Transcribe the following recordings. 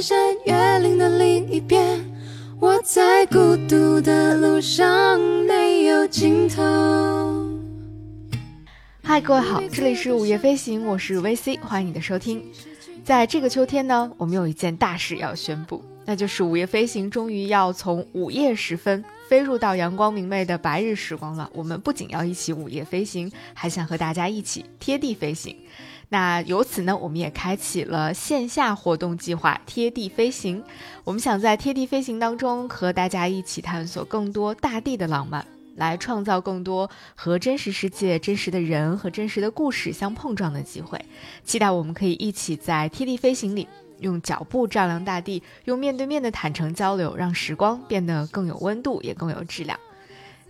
山越岭的另一边，我在孤独的路上没有尽头。嗨，各位好，这里是午夜飞行，我是 VC，欢迎你的收听。在这个秋天呢，我们有一件大事要宣布，那就是午夜飞行终于要从午夜时分飞入到阳光明媚的白日时光了。我们不仅要一起午夜飞行，还想和大家一起贴地飞行。那由此呢，我们也开启了线下活动计划——贴地飞行。我们想在贴地飞行当中和大家一起探索更多大地的浪漫，来创造更多和真实世界、真实的人和真实的故事相碰撞的机会。期待我们可以一起在贴地飞行里，用脚步丈量大地，用面对面的坦诚交流，让时光变得更有温度，也更有质量。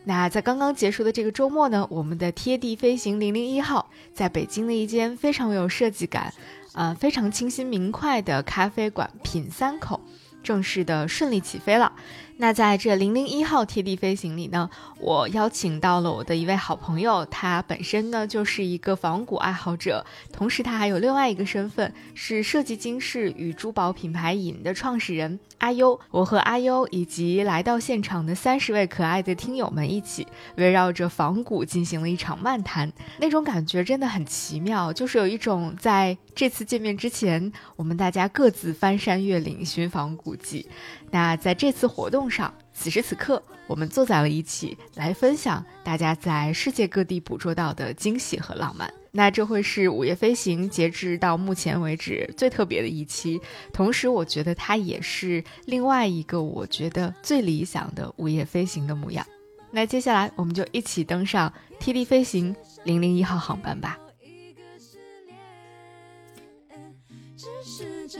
那在刚刚结束的这个周末呢，我们的贴地飞行零零一号在北京的一间非常有设计感，呃，非常清新明快的咖啡馆品三口，正式的顺利起飞了。那在这零零一号贴地飞行里呢，我邀请到了我的一位好朋友，他本身呢就是一个仿古爱好者，同时他还有另外一个身份是设计金饰与珠宝品牌尹的创始人阿优。我和阿优以及来到现场的三十位可爱的听友们一起，围绕着仿古进行了一场漫谈，那种感觉真的很奇妙，就是有一种在这次见面之前，我们大家各自翻山越岭寻访古迹。那在这次活动上，此时此刻，我们坐在了一起，来分享大家在世界各地捕捉到的惊喜和浪漫。那这会是午夜飞行截至到目前为止最特别的一期，同时我觉得它也是另外一个我觉得最理想的午夜飞行的模样。那接下来，我们就一起登上 T D 飞行零零一号航班吧。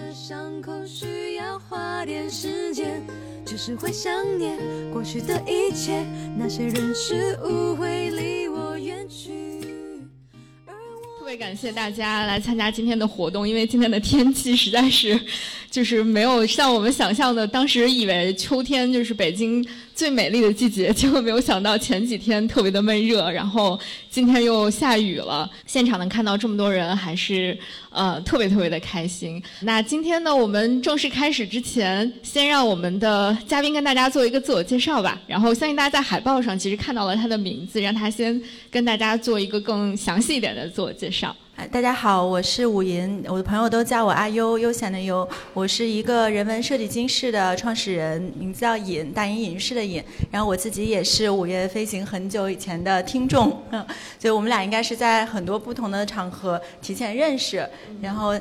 这伤口需要花点时间，只是会想念过去的一切，那些人事物会离我远去。特别感谢大家来参加今天的活动，因为今天的天气实在是，就是没有像我们想象的，当时以为秋天就是北京。最美丽的季节，结果没有想到前几天特别的闷热，然后今天又下雨了。现场能看到这么多人，还是呃特别特别的开心。那今天呢，我们正式开始之前，先让我们的嘉宾跟大家做一个自我介绍吧。然后相信大家在海报上其实看到了他的名字，让他先跟大家做一个更详细一点的自我介绍。大家好，我是武银，我的朋友都叫我阿优，悠闲的优。我是一个人文设计金饰的创始人，名字叫尹，大隐隐士的尹。然后我自己也是午夜飞行很久以前的听众，嗯，所以我们俩应该是在很多不同的场合提前认识，然后。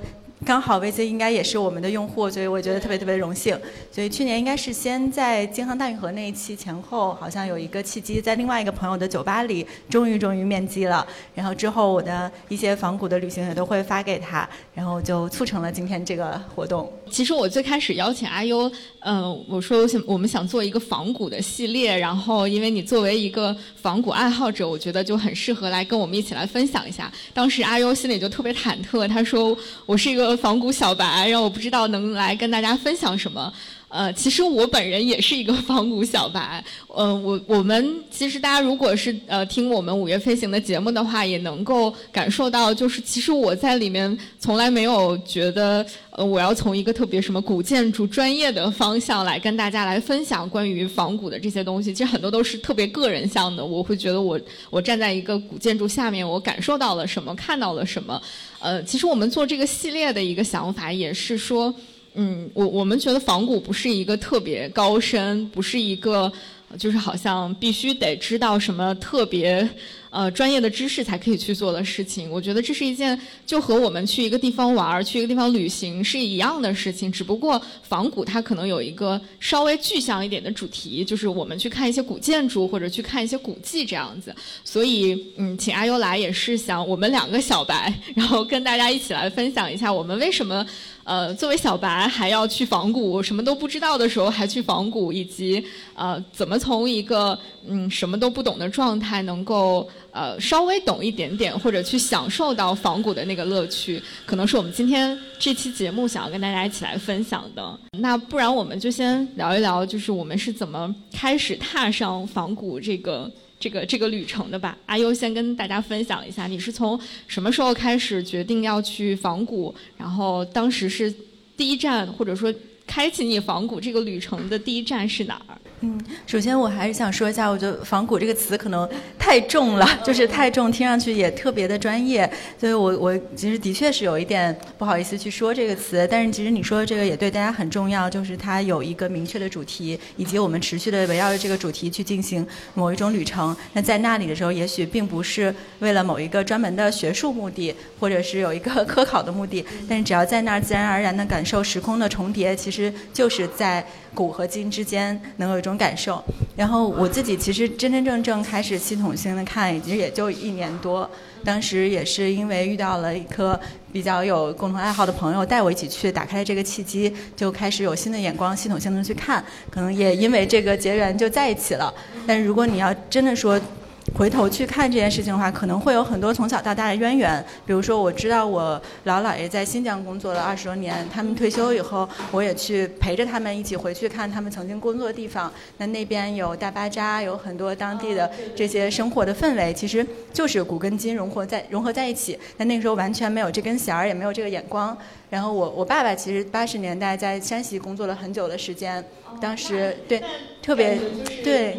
刚好 VC 应该也是我们的用户，所以我觉得特别特别荣幸。所以去年应该是先在京杭大运河那一期前后，好像有一个契机，在另外一个朋友的酒吧里，终于终于面基了。然后之后我的一些仿古的旅行也都会发给他，然后就促成了今天这个活动。其实我最开始邀请阿优，嗯，我说我想我们想做一个仿古的系列，然后因为你作为一个仿古爱好者，我觉得就很适合来跟我们一起来分享一下。当时阿优心里就特别忐忑，他说我是一个。仿古小白，让我不知道能来跟大家分享什么。呃，其实我本人也是一个仿古小白。呃，我我们其实大家如果是呃听我们五月飞行的节目的话，也能够感受到，就是其实我在里面从来没有觉得，呃，我要从一个特别什么古建筑专业的方向来跟大家来分享关于仿古的这些东西。其实很多都是特别个人向的。我会觉得我我站在一个古建筑下面，我感受到了什么，看到了什么。呃，其实我们做这个系列的一个想法也是说。嗯，我我们觉得仿古不是一个特别高深，不是一个，就是好像必须得知道什么特别。呃，专业的知识才可以去做的事情，我觉得这是一件就和我们去一个地方玩儿、去一个地方旅行是一样的事情。只不过仿古它可能有一个稍微具象一点的主题，就是我们去看一些古建筑或者去看一些古迹这样子。所以，嗯，请阿优来也是想我们两个小白，然后跟大家一起来分享一下我们为什么呃作为小白还要去仿古，什么都不知道的时候还去仿古，以及呃怎么从一个嗯什么都不懂的状态能够。呃，稍微懂一点点，或者去享受到仿古的那个乐趣，可能是我们今天这期节目想要跟大家一起来分享的。那不然我们就先聊一聊，就是我们是怎么开始踏上仿古这个这个这个旅程的吧。阿优先跟大家分享一下，你是从什么时候开始决定要去仿古？然后当时是第一站，或者说开启你仿古这个旅程的第一站是哪儿？嗯，首先我还是想说一下，我觉得“仿古”这个词可能太重了，就是太重，听上去也特别的专业，所以我我其实的确是有一点不好意思去说这个词。但是其实你说的这个也对大家很重要，就是它有一个明确的主题，以及我们持续的围绕着这个主题去进行某一种旅程。那在那里的时候，也许并不是为了某一个专门的学术目的，或者是有一个科考的目的，但是只要在那儿自然而然的感受时空的重叠，其实就是在。古和今之间能有一种感受，然后我自己其实真真正正开始系统性的看，其实也就一年多。当时也是因为遇到了一颗比较有共同爱好的朋友，带我一起去，打开了这个契机，就开始有新的眼光，系统性的去看。可能也因为这个结缘就在一起了。但如果你要真的说，回头去看这件事情的话，可能会有很多从小到大的渊源。比如说，我知道我老姥爷在新疆工作了二十多年，他们退休以后，我也去陪着他们一起回去看他们曾经工作的地方。那那边有大巴扎，有很多当地的这些生活的氛围，其实就是古跟今融合在融合在一起。那那个时候完全没有这根弦儿，也没有这个眼光。然后我我爸爸其实八十年代在山西工作了很久的时间，当时对特别对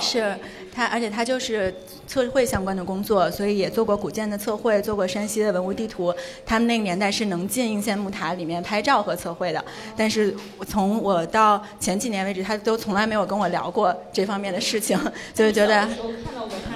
是。他而且他就是测绘相关的工作，所以也做过古建的测绘，做过山西的文物地图。他们那个年代是能进应县木塔里面拍照和测绘的，但是从我到前几年为止，他都从来没有跟我聊过这方面的事情，就是觉得，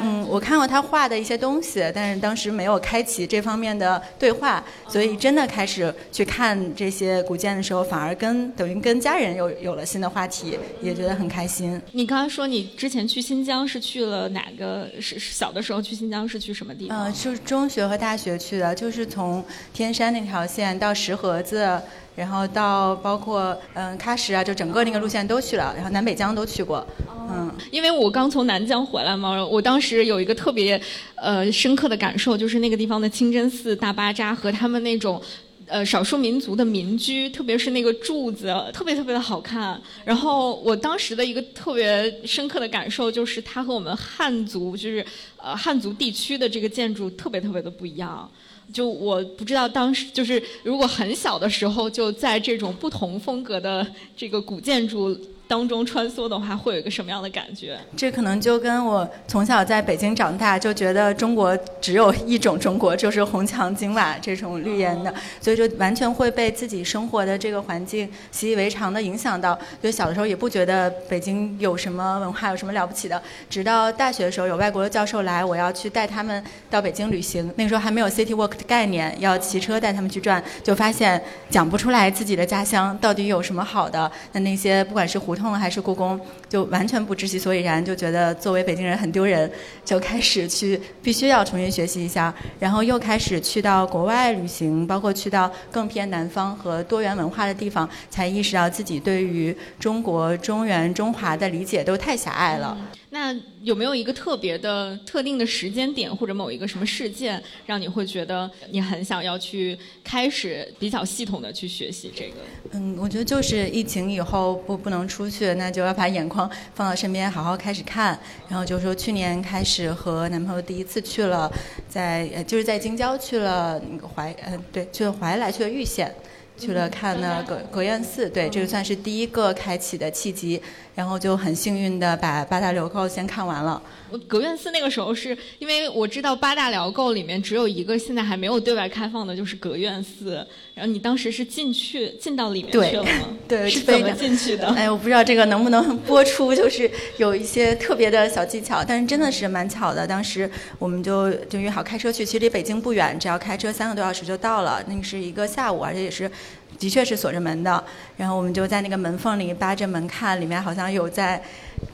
嗯，我看过他画的一些东西，但是当时没有开启这方面的对话，所以真的开始去看这些古建的时候，反而跟等于跟家人有有了新的话题，也觉得很开心。你刚才说你之前去新疆是？去了哪个？是小的时候去新疆是去什么地方？嗯，是中学和大学去的，就是从天山那条线到石河子，然后到包括嗯喀什啊，就整个那个路线都去了，然后南北疆都去过。嗯，因为我刚从南疆回来嘛，我当时有一个特别呃深刻的感受，就是那个地方的清真寺、大巴扎和他们那种。呃，少数民族的民居，特别是那个柱子，特别特别的好看。然后我当时的一个特别深刻的感受就是，它和我们汉族，就是呃汉族地区的这个建筑特别特别的不一样。就我不知道当时，就是如果很小的时候就在这种不同风格的这个古建筑。当中穿梭的话，会有一个什么样的感觉？这可能就跟我从小在北京长大，就觉得中国只有一种中国，就是红墙金瓦这种绿岩的，所以就完全会被自己生活的这个环境习以为常的影响到。所以小的时候也不觉得北京有什么文化，有什么了不起的。直到大学的时候，有外国的教授来，我要去带他们到北京旅行。那个时候还没有 City Walk 的概念，要骑车带他们去转，就发现讲不出来自己的家乡到底有什么好的。那那些不管是胡。胡同还是故宫，就完全不知其所以然，就觉得作为北京人很丢人，就开始去必须要重新学习一下，然后又开始去到国外旅行，包括去到更偏南方和多元文化的地方，才意识到自己对于中国中原中华的理解都太狭隘了。那有没有一个特别的、特定的时间点，或者某一个什么事件，让你会觉得你很想要去开始比较系统的去学习这个？嗯，我觉得就是疫情以后不不能出去，那就要把眼光放到身边，好好开始看。然后就说去年开始和男朋友第一次去了，在就是在京郊去了那个怀，嗯，对，去了怀来，去了玉县。去了看那个格院寺，对，这个算是第一个开启的契机，然后就很幸运的把八大辽构先看完了。格院寺那个时候是因为我知道八大辽构里面只有一个现在还没有对外开放的，就是格院寺。然后你当时是进去进到里面去了吗？对，是怎么进去的？哎，我不知道这个能不能播出，就是有一些特别的小技巧，但是真的是蛮巧的。当时我们就就约好开车去，其实离北京不远，只要开车三个多小时就到了。那个是一个下午，而且也是。的确是锁着门的，然后我们就在那个门缝里扒着门看，里面好像有在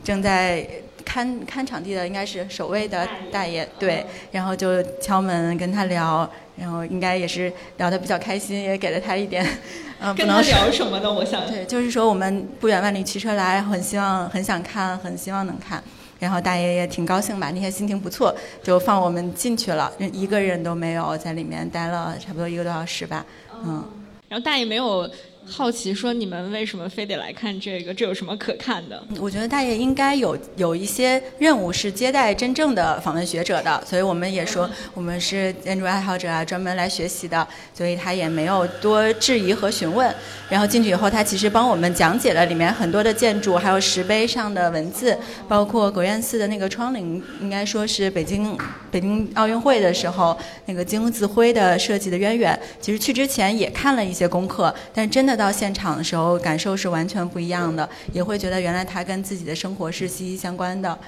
正在看看场地的，应该是守卫的大爷，对，然后就敲门跟他聊，然后应该也是聊得比较开心，也给了他一点，嗯，跟他聊什么呢？我想，对，就是说我们不远万里骑车来，很希望很想看，很希望能看，然后大爷也挺高兴吧，那天心情不错，就放我们进去了，一个人都没有，在里面待了差不多一个多小时吧，嗯。然后大爷没有好奇说你们为什么非得来看这个？这有什么可看的？我觉得大爷应该有有一些任务是接待真正的访问学者的，所以我们也说我们是建筑爱好者啊，专门来学习的，所以他也没有多质疑和询问。然后进去以后，他其实帮我们讲解了里面很多的建筑，还有石碑上的文字，包括国院寺的那个窗棂，应该说是北京北京奥运会的时候那个金字徽的设计的渊源。其实去之前也看了一些功课，但真的。到现场的时候，感受是完全不一样的，也会觉得原来它跟自己的生活是息息相关的。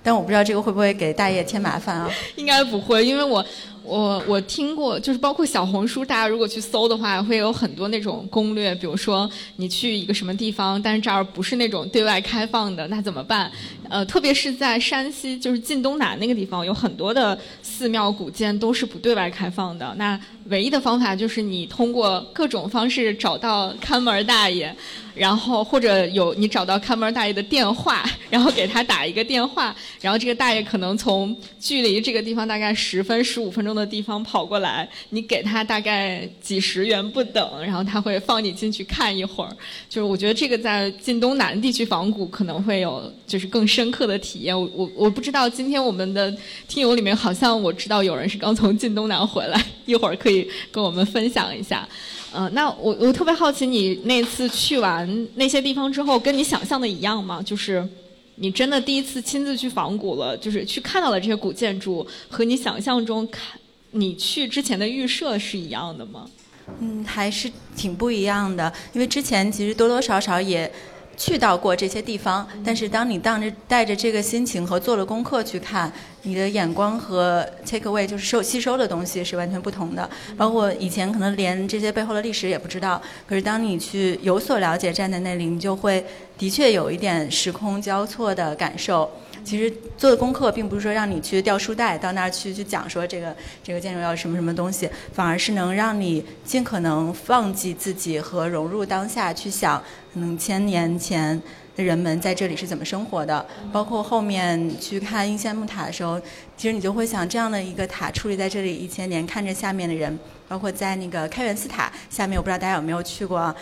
但我不知道这个会不会给大爷添麻烦啊？应该不会，因为我。我我听过，就是包括小红书，大家如果去搜的话，会有很多那种攻略。比如说，你去一个什么地方，但是这儿不是那种对外开放的，那怎么办？呃，特别是在山西，就是晋东南那个地方，有很多的寺庙古建都是不对外开放的。那唯一的方法就是你通过各种方式找到看门大爷，然后或者有你找到看门大爷的电话，然后给他打一个电话，然后这个大爷可能从距离这个地方大概十分十五分钟。的地方跑过来，你给他大概几十元不等，然后他会放你进去看一会儿。就是我觉得这个在晋东南地区仿古可能会有就是更深刻的体验。我我我不知道今天我们的听友里面好像我知道有人是刚从晋东南回来，一会儿可以跟我们分享一下。嗯，那我我特别好奇，你那次去完那些地方之后，跟你想象的一样吗？就是。你真的第一次亲自去仿古了，就是去看到了这些古建筑，和你想象中看。你去之前的预设是一样的吗？嗯，还是挺不一样的。因为之前其实多多少少也去到过这些地方，但是当你当着带着这个心情和做了功课去看，你的眼光和 take away 就是受吸收的东西是完全不同的。包括以前可能连这些背后的历史也不知道，可是当你去有所了解，站在那里，你就会的确有一点时空交错的感受。其实做的功课并不是说让你去掉书袋到那儿去去讲说这个这个建筑要什么什么东西，反而是能让你尽可能忘记自己和融入当下去想，可能千年前的人们在这里是怎么生活的。包括后面去看应县木塔的时候，其实你就会想这样的一个塔矗立在这里一千年，看着下面的人，包括在那个开元寺塔下面，我不知道大家有没有去过。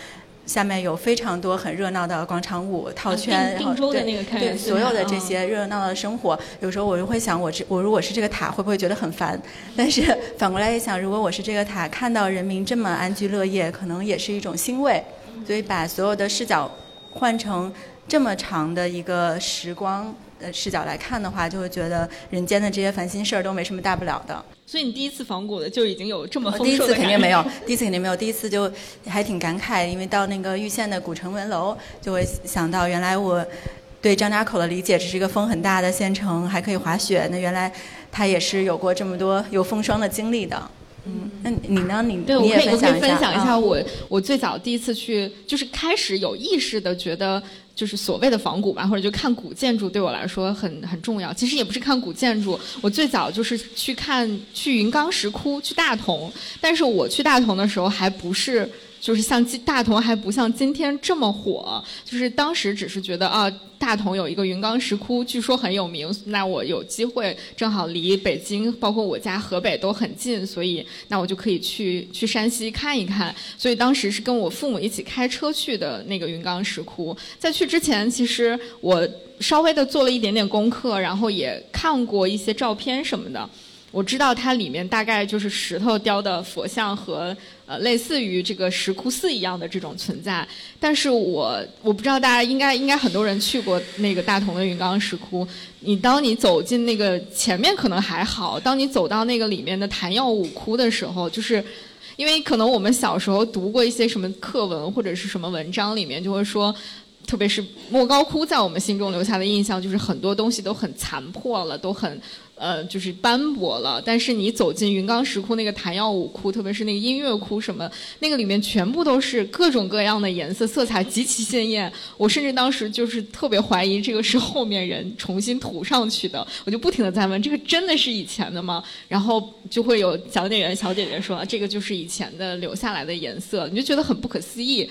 下面有非常多很热闹的广场舞套圈，然后对对所有的这些热热闹闹的生活，有时候我就会想，我这我如果是这个塔，会不会觉得很烦？但是反过来一想，如果我是这个塔，看到人民这么安居乐业，可能也是一种欣慰。所以把所有的视角换成这么长的一个时光呃视角来看的话，就会觉得人间的这些烦心事儿都没什么大不了的。所以你第一次仿古的就已经有这么丰第一次肯定没有，第一次肯定没有，第一次就还挺感慨，因为到那个玉县的古城门楼，就会想到原来我对张家口的理解只是一个风很大的县城，还可以滑雪，那原来它也是有过这么多有风霜的经历的。嗯，那你呢？你对我可以我可以分享一下我我最早第一次去，就是开始有意识的觉得。就是所谓的仿古吧，或者就看古建筑，对我来说很很重要。其实也不是看古建筑，我最早就是去看去云冈石窟，去大同。但是我去大同的时候，还不是。就是像今大同还不像今天这么火，就是当时只是觉得啊，大同有一个云冈石窟，据说很有名。那我有机会，正好离北京，包括我家河北都很近，所以那我就可以去去山西看一看。所以当时是跟我父母一起开车去的那个云冈石窟。在去之前，其实我稍微的做了一点点功课，然后也看过一些照片什么的。我知道它里面大概就是石头雕的佛像和呃类似于这个石窟寺一样的这种存在，但是我我不知道大家应该应该很多人去过那个大同的云冈石窟，你当你走进那个前面可能还好，当你走到那个里面的昙曜五窟的时候，就是因为可能我们小时候读过一些什么课文或者是什么文章里面就会说。特别是莫高窟在我们心中留下的印象，就是很多东西都很残破了，都很，呃，就是斑驳了。但是你走进云冈石窟那个昙曜五窟，特别是那个音乐窟什么，那个里面全部都是各种各样的颜色，色彩极其鲜艳。我甚至当时就是特别怀疑这个是后面人重新涂上去的，我就不停的在问：这个真的是以前的吗？然后就会有讲解员小姐姐说：这个就是以前的留下来的颜色，你就觉得很不可思议。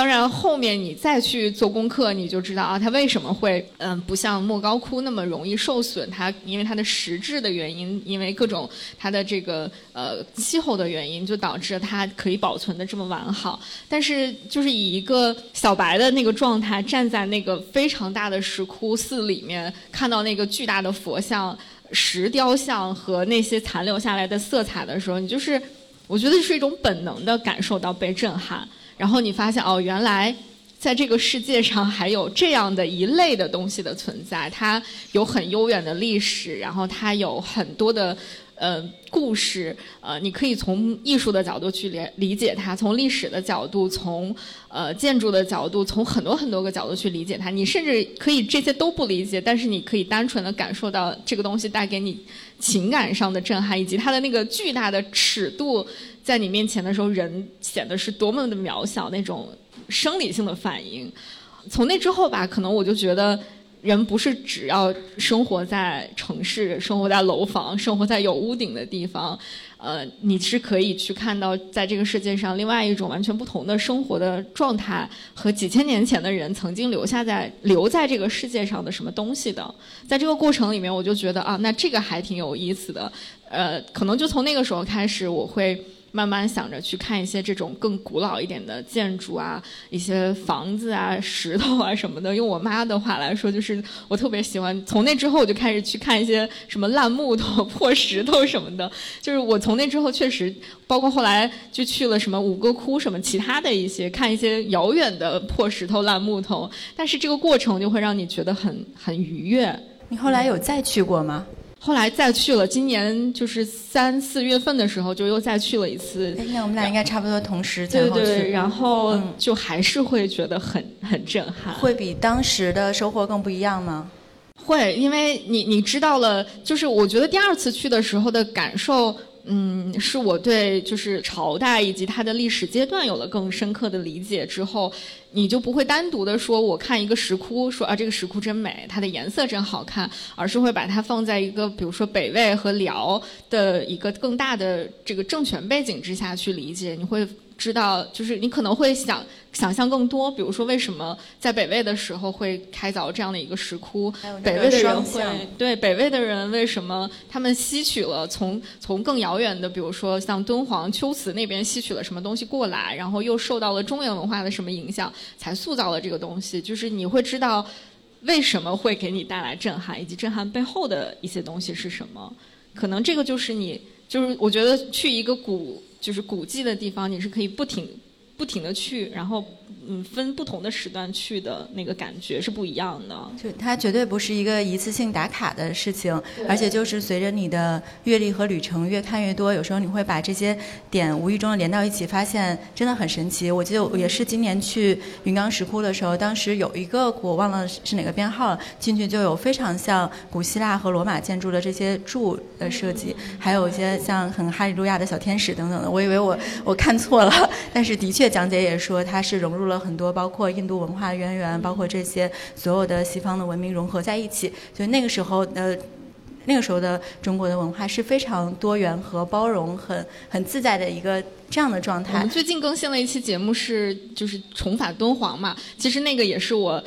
当然后面你再去做功课，你就知道啊，它为什么会嗯不像莫高窟那么容易受损？它因为它的实质的原因，因为各种它的这个呃气候的原因，就导致它可以保存的这么完好。但是就是以一个小白的那个状态，站在那个非常大的石窟寺里面，看到那个巨大的佛像、石雕像和那些残留下来的色彩的时候，你就是。我觉得是一种本能的感受到被震撼，然后你发现哦，原来在这个世界上还有这样的一类的东西的存在，它有很悠远的历史，然后它有很多的。呃，故事，呃，你可以从艺术的角度去理理解它，从历史的角度，从呃建筑的角度，从很多很多个角度去理解它。你甚至可以这些都不理解，但是你可以单纯的感受到这个东西带给你情感上的震撼，以及它的那个巨大的尺度，在你面前的时候，人显得是多么的渺小，那种生理性的反应。从那之后吧，可能我就觉得。人不是只要生活在城市、生活在楼房、生活在有屋顶的地方，呃，你是可以去看到在这个世界上另外一种完全不同的生活的状态和几千年前的人曾经留下在留在这个世界上的什么东西的。在这个过程里面，我就觉得啊，那这个还挺有意思的。呃，可能就从那个时候开始，我会。慢慢想着去看一些这种更古老一点的建筑啊，一些房子啊、石头啊什么的。用我妈的话来说，就是我特别喜欢。从那之后，我就开始去看一些什么烂木头、破石头什么的。就是我从那之后，确实包括后来就去了什么五哥窟什么其他的一些，看一些遥远的破石头、烂木头。但是这个过程就会让你觉得很很愉悦。你后来有再去过吗？后来再去了，今年就是三四月份的时候，就又再去了一次。那我们俩应该差不多同时对对，然后就还是会觉得很 很震撼。会比当时的收获更不一样吗？会，因为你你知道了，就是我觉得第二次去的时候的感受。嗯，是我对就是朝代以及它的历史阶段有了更深刻的理解之后，你就不会单独的说我看一个石窟说啊这个石窟真美，它的颜色真好看，而是会把它放在一个比如说北魏和辽的一个更大的这个政权背景之下去理解，你会。知道，就是你可能会想想象更多，比如说为什么在北魏的时候会开凿这样的一个石窟？北魏的人会对北魏的人为什么他们吸取了从从更遥远的，比如说像敦煌、龟兹那边吸取了什么东西过来，然后又受到了中原文化的什么影响，才塑造了这个东西？就是你会知道为什么会给你带来震撼，以及震撼背后的一些东西是什么？可能这个就是你，就是我觉得去一个古。就是古迹的地方，你是可以不停、不停的去，然后。嗯，分不同的时段去的那个感觉是不一样的。就它绝对不是一个一次性打卡的事情，而且就是随着你的阅历和旅程越看越多，有时候你会把这些点无意中的连到一起，发现真的很神奇。我记得也是今年去云冈石窟的时候，当时有一个我忘了是哪个编号了，进去就有非常像古希腊和罗马建筑的这些柱的设计，还有一些像很哈利路亚的小天使等等的。我以为我我看错了，但是的确讲解也说它是融入入了。很多包括印度文化渊源，包括这些所有的西方的文明融合在一起，所以那个时候呃，那个时候的中国的文化是非常多元和包容，很很自在的一个这样的状态。我们最近更新了一期节目，是就是重返敦煌嘛，其实那个也是我。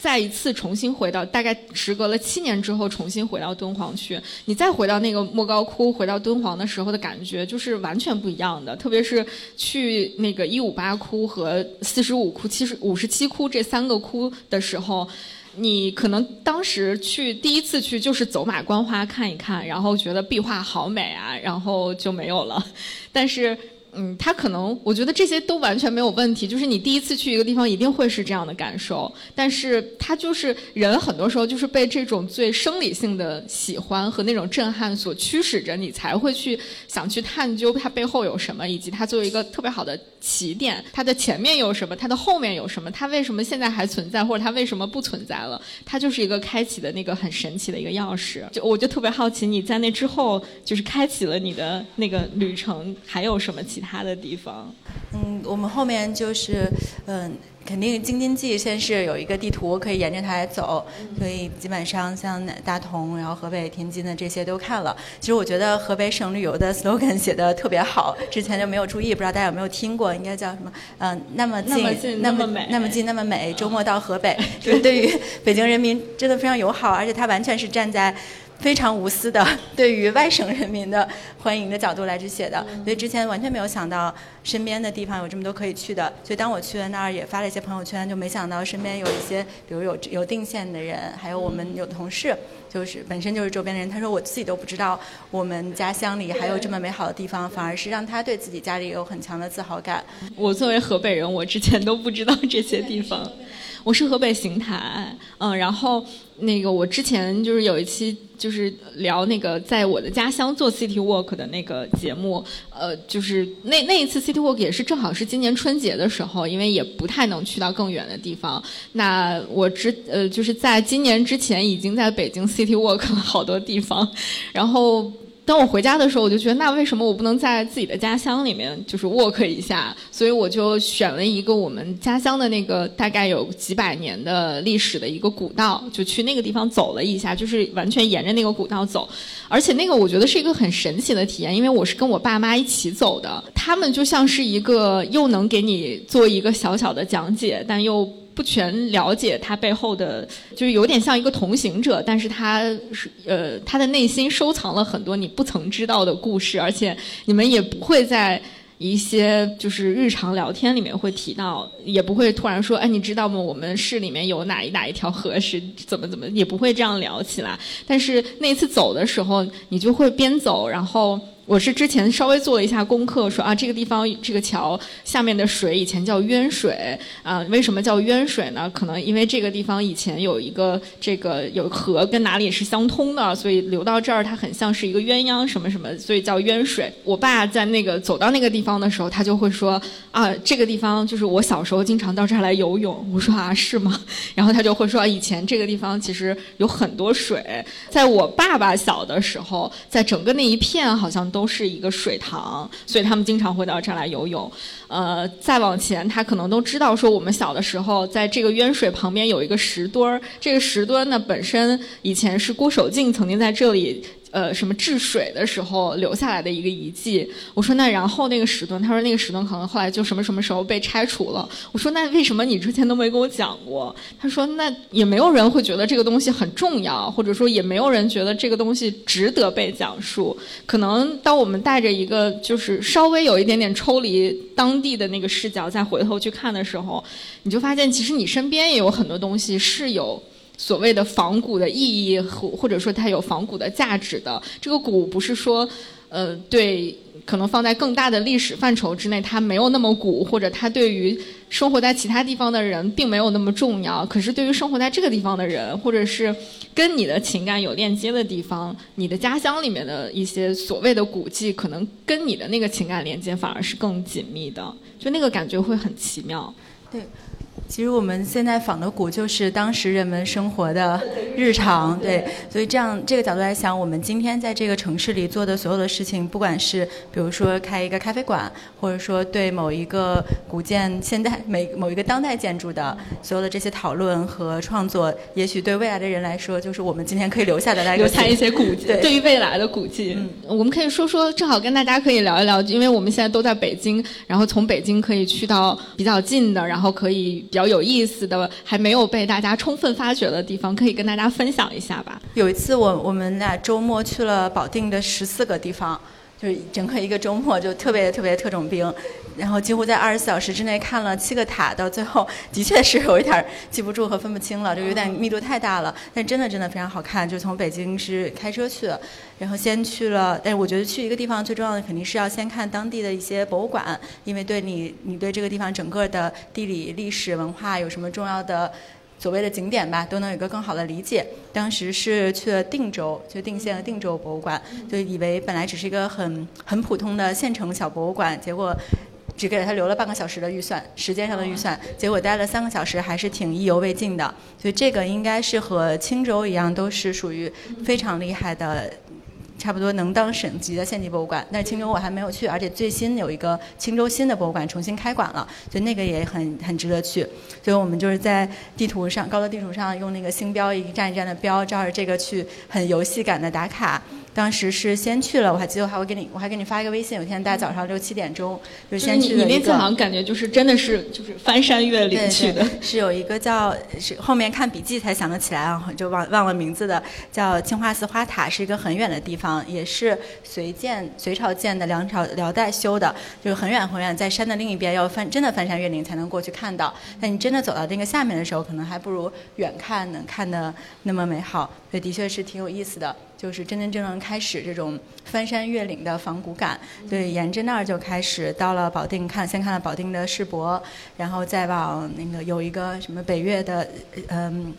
再一次重新回到，大概时隔了七年之后，重新回到敦煌去，你再回到那个莫高窟，回到敦煌的时候的感觉，就是完全不一样的。特别是去那个一五八窟和四十五窟、七十五十七窟这三个窟的时候，你可能当时去第一次去就是走马观花看一看，然后觉得壁画好美啊，然后就没有了。但是。嗯，他可能，我觉得这些都完全没有问题。就是你第一次去一个地方，一定会是这样的感受。但是他就是人，很多时候就是被这种最生理性的喜欢和那种震撼所驱使着，你才会去想去探究它背后有什么，以及它作为一个特别好的起点，它的前面有什么，它的后面有什么，它为什么现在还存在，或者它为什么不存在了？它就是一个开启的那个很神奇的一个钥匙。就我就特别好奇，你在那之后，就是开启了你的那个旅程，还有什么其？他的地方？嗯，我们后面就是嗯。肯定京津冀先是有一个地图可以沿着它来走，所以基本上像大同、然后河北、天津的这些都看了。其实我觉得河北省旅游的 slogan 写的特别好，之前就没有注意，不知道大家有没有听过？应该叫什么？嗯，那么近，那么美，那么近，那么美。周末到河北，就是对于北京人民真的非常友好，而且它完全是站在。非常无私的，对于外省人民的欢迎的角度来去写的，所以之前完全没有想到身边的地方有这么多可以去的。所以当我去了那儿，也发了一些朋友圈，就没想到身边有一些，比如有有定县的人，还有我们有同事，就是本身就是周边的人。他说我自己都不知道我们家乡里还有这么美好的地方，反而是让他对自己家里有很强的自豪感。我作为河北人，我之前都不知道这些地方。我是河北邢台，嗯，然后那个我之前就是有一期就是聊那个在我的家乡做 City Walk 的那个节目，呃，就是那那一次 City Walk 也是正好是今年春节的时候，因为也不太能去到更远的地方。那我之呃就是在今年之前已经在北京 City Walk 了好多地方，然后。当我回家的时候，我就觉得，那为什么我不能在自己的家乡里面就是 walk 一下？所以我就选了一个我们家乡的那个大概有几百年的历史的一个古道，就去那个地方走了一下，就是完全沿着那个古道走。而且那个我觉得是一个很神奇的体验，因为我是跟我爸妈一起走的，他们就像是一个又能给你做一个小小的讲解，但又。不全了解他背后的，就是有点像一个同行者，但是他是呃，他的内心收藏了很多你不曾知道的故事，而且你们也不会在一些就是日常聊天里面会提到，也不会突然说，哎，你知道吗？我们市里面有哪一哪一条河是怎么怎么，也不会这样聊起来。但是那次走的时候，你就会边走，然后。我是之前稍微做了一下功课，说啊，这个地方这个桥下面的水以前叫渊水啊，为什么叫渊水呢？可能因为这个地方以前有一个这个有河跟哪里是相通的，所以流到这儿它很像是一个鸳鸯什么什么，所以叫渊水。我爸在那个走到那个地方的时候，他就会说啊，这个地方就是我小时候经常到这儿来游泳。我说啊，是吗？然后他就会说，以前这个地方其实有很多水，在我爸爸小的时候，在整个那一片好像都。都是一个水塘，所以他们经常会到这儿来游泳。呃，再往前，他可能都知道说，我们小的时候在这个渊水旁边有一个石墩儿。这个石墩呢，本身以前是郭守敬曾经在这里。呃，什么治水的时候留下来的一个遗迹？我说那然后那个石墩，他说那个石墩可能后来就什么什么时候被拆除了。我说那为什么你之前都没跟我讲过？他说那也没有人会觉得这个东西很重要，或者说也没有人觉得这个东西值得被讲述。可能当我们带着一个就是稍微有一点点抽离当地的那个视角再回头去看的时候，你就发现其实你身边也有很多东西是有。所谓的仿古的意义和或者说它有仿古的价值的，这个古不是说，呃，对，可能放在更大的历史范畴之内，它没有那么古，或者它对于生活在其他地方的人并没有那么重要。可是对于生活在这个地方的人，或者是跟你的情感有链接的地方，你的家乡里面的一些所谓的古迹，可能跟你的那个情感连接反而是更紧密的，就那个感觉会很奇妙。对。其实我们现在仿的古就是当时人们生活的日常，对，所以这样这个角度来想，我们今天在这个城市里做的所有的事情，不管是比如说开一个咖啡馆，或者说对某一个古建、现代每 某一个当代建筑的所有的这些讨论和创作，也许对未来的人来说，就是我们今天可以留下的那个留下一些古迹，对。于未来的古迹，嗯，我们可以说说，正好跟大家可以聊一聊，因为我们现在都在北京，然后从北京可以去到比较近的，然后可以。比较有意思的，还没有被大家充分发掘的地方，可以跟大家分享一下吧。有一次，我我们俩周末去了保定的十四个地方。就是整个一个周末就特别特别特种兵，然后几乎在二十四小时之内看了七个塔，到最后的确是有一点记不住和分不清了，就有点密度太大了。但真的真的非常好看，就从北京是开车去，然后先去了。哎，我觉得去一个地方最重要的肯定是要先看当地的一些博物馆，因为对你你对这个地方整个的地理历史文化有什么重要的。所谓的景点吧，都能有一个更好的理解。当时是去了定州，就定县的定州博物馆，就以为本来只是一个很很普通的县城小博物馆，结果只给了他留了半个小时的预算，时间上的预算，结果待了三个小时，还是挺意犹未尽的。所以这个应该是和青州一样，都是属于非常厉害的。差不多能当省级的县级博物馆。但是青州我还没有去，而且最新有一个青州新的博物馆重新开馆了，所以那个也很很值得去。所以我们就是在地图上高德地图上用那个星标一站一站的标，照着这个去很游戏感的打卡。当时是先去了，我还记得我还会给你，我还给你发一个微信。有一天大早上六七点钟就先去了你那次好像。感觉就是真的是就是翻山越岭去的对，。是有一个叫是后面看笔记才想得起来啊，就忘忘了名字的，叫青花寺花塔，是一个很远的地方，也是隋建隋朝建的，梁朝辽代修的，就是很远很远，在山的另一边，要翻真的翻山越岭才能过去看到。但你真的走到那个下面的时候，可能还不如远看能看的那么美好，对的确是挺有意思的。就是真真正正开始这种翻山越岭的仿古感，对，沿着那儿就开始到了保定看，先看了保定的世博，然后再往那个有一个什么北岳的，嗯。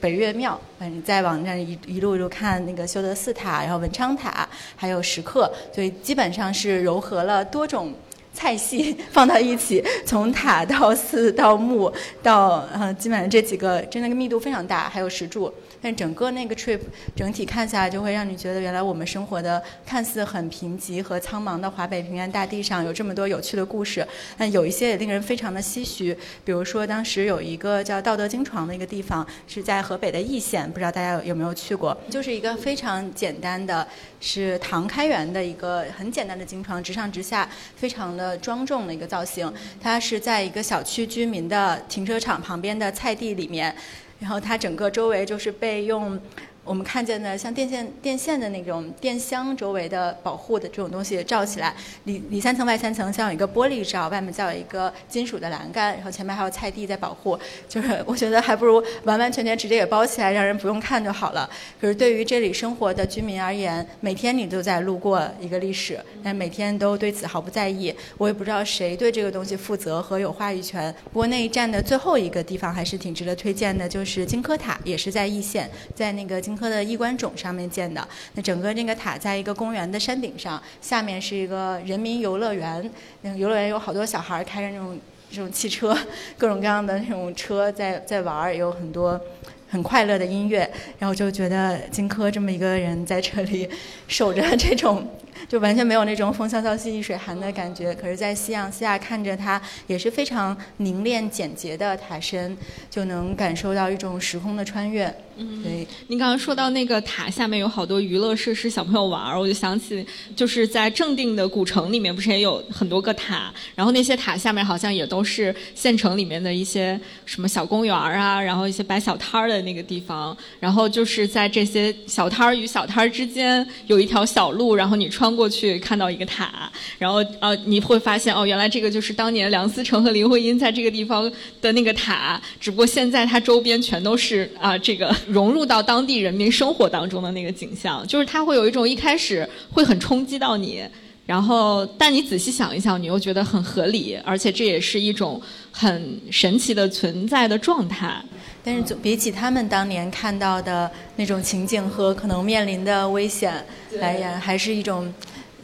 北岳庙，反正再往那一一路一路看那个修德寺塔，然后文昌塔，还有石刻，所以基本上是糅合了多种菜系放到一起，从塔到寺到墓到呃，基本上这几个真的密度非常大，还有石柱。但整个那个 trip 整体看下来，就会让你觉得原来我们生活的看似很贫瘠和苍茫的华北平原大地上，有这么多有趣的故事。但有一些也令人非常的唏嘘，比如说当时有一个叫道德经床的一个地方，是在河北的易县，不知道大家有有没有去过？就是一个非常简单的，是唐开元的一个很简单的经床，直上直下，非常的庄重的一个造型。它是在一个小区居民的停车场旁边的菜地里面。然后它整个周围就是被用我们看见的像电线电线的那种电箱周围的保护的这种东西罩起来，里里三层外三层，像有一个玻璃罩，外面再有一个金属的栏杆，然后前面还有菜地在保护。就是我觉得还不如完完全全直接给包起来，让人不用看就好了。可是对于这里生活的居民而言，每天你都在路过一个历史，但每天都对此毫不在意。我也不知道谁对这个东西负责和有话语权。不过那一站的最后一个地方还是挺值得推荐的，就是金科塔，也是在易县，在那个金科的衣冠冢上面建的。那整个那个塔在一个公园的山顶上，下面是一个人民游乐园，那个游乐园有好多小孩开着那种这种汽车，各种各样的那种车在在玩儿，有很多。很快乐的音乐，然后就觉得荆轲这么一个人在这里守着这种，就完全没有那种风萧萧兮易水寒的感觉。可是，在夕阳下看着它，也是非常凝练简洁的塔身，就能感受到一种时空的穿越。嗯，对。您刚刚说到那个塔下面有好多娱乐设施，小朋友玩儿，我就想起就是在正定的古城里面，不是也有很多个塔，然后那些塔下面好像也都是县城里面的一些什么小公园儿啊，然后一些摆小摊儿的那个地方，然后就是在这些小摊儿与小摊儿之间有一条小路，然后你穿过去看到一个塔，然后呃你会发现哦，原来这个就是当年梁思成和林徽因在这个地方的那个塔，只不过现在它周边全都是啊、这个融入到当地人民生活当中的那个景象，就是它会有一种一开始会很冲击到你。然后，但你仔细想一想，你又觉得很合理，而且这也是一种很神奇的存在的状态。但是总比起他们当年看到的那种情景和可能面临的危险来言，还是一种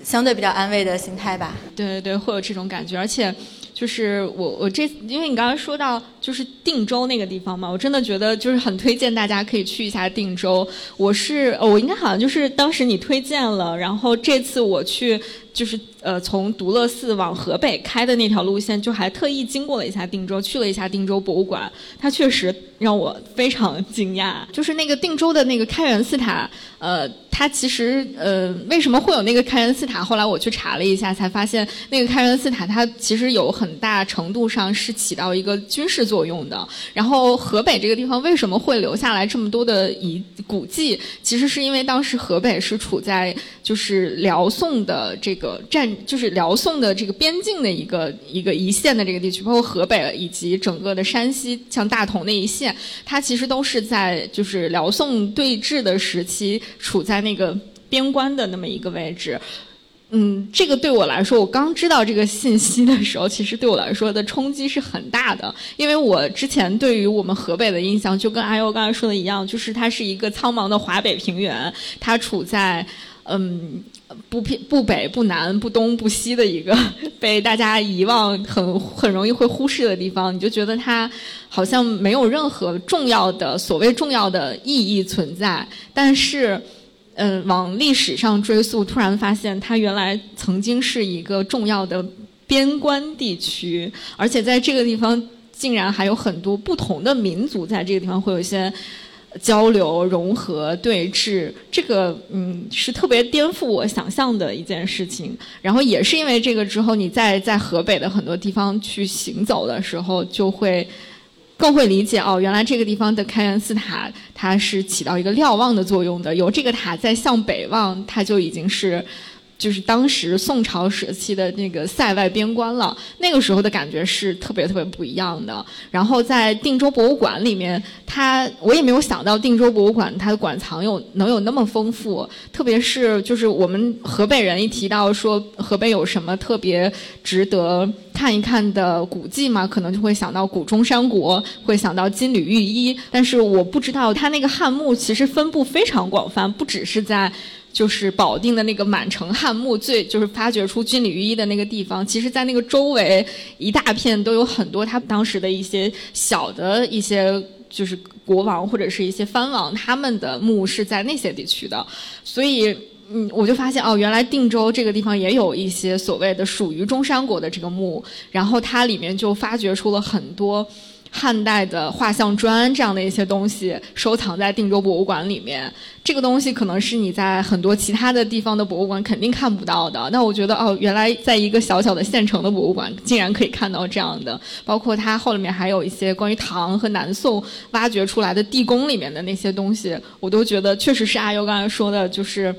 相对比较安慰的心态吧。对对对，会有这种感觉，而且就是我我这，因为你刚刚说到就是定州那个地方嘛，我真的觉得就是很推荐大家可以去一下定州。我是呃我应该好像就是当时你推荐了，然后这次我去就是呃从独乐寺往河北开的那条路线，就还特意经过了一下定州，去了一下定州博物馆，它确实让我非常 惊讶。就是那个定州的那个开元寺塔，呃，它其实呃为什么会有那个开元寺塔？后来我去查了一下，才发现那个开元寺塔它其实有很大程度上是起到一个军事作用的。然后河北这个地方为什么会留下来这么多的遗古迹？其实是因为当时河北是处在就是辽宋的这个战，就是辽宋的这个边境的一个一个一线的这个地区，包括河北以及整个的山西，像大同那一线，它其实都是在就是辽宋对峙的时期，处在那个边关的那么一个位置。嗯，这个对我来说，我刚知道这个信息的时候，其实对我来说的冲击是很大的，因为我之前对于我们河北的印象，就跟阿优刚才说的一样，就是它是一个苍茫的华北平原，它处在嗯不偏不北不南不东不西的一个被大家遗忘、很很容易会忽视的地方，你就觉得它好像没有任何重要的所谓重要的意义存在，但是。嗯，往历史上追溯，突然发现它原来曾经是一个重要的边关地区，而且在这个地方竟然还有很多不同的民族在这个地方会有一些交流、融合、对峙。这个嗯，是特别颠覆我想象的一件事情。然后也是因为这个之后，你在在河北的很多地方去行走的时候，就会。更会理解哦，原来这个地方的开元寺塔它是起到一个瞭望的作用的。有这个塔在向北望，它就已经是。就是当时宋朝时期的那个塞外边关了，那个时候的感觉是特别特别不一样的。然后在定州博物馆里面，它我也没有想到定州博物馆它的馆藏有能有那么丰富，特别是就是我们河北人一提到说河北有什么特别值得看一看的古迹嘛，可能就会想到古中山国，会想到金缕玉衣。但是我不知道它那个汉墓其实分布非常广泛，不只是在。就是保定的那个满城汉墓，最就是发掘出金缕玉衣的那个地方。其实，在那个周围一大片都有很多他当时的一些小的一些，就是国王或者是一些藩王他们的墓是在那些地区的。所以，嗯，我就发现哦，原来定州这个地方也有一些所谓的属于中山国的这个墓，然后它里面就发掘出了很多。汉代的画像砖这样的一些东西收藏在定州博物馆里面，这个东西可能是你在很多其他的地方的博物馆肯定看不到的。那我觉得哦，原来在一个小小的县城的博物馆竟然可以看到这样的，包括它后面还有一些关于唐和南宋挖掘出来的地宫里面的那些东西，我都觉得确实是阿优刚才说的，就是。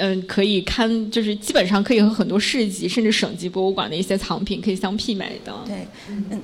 嗯，可以看，就是基本上可以和很多市级甚至省级博物馆的一些藏品可以相媲美的。对，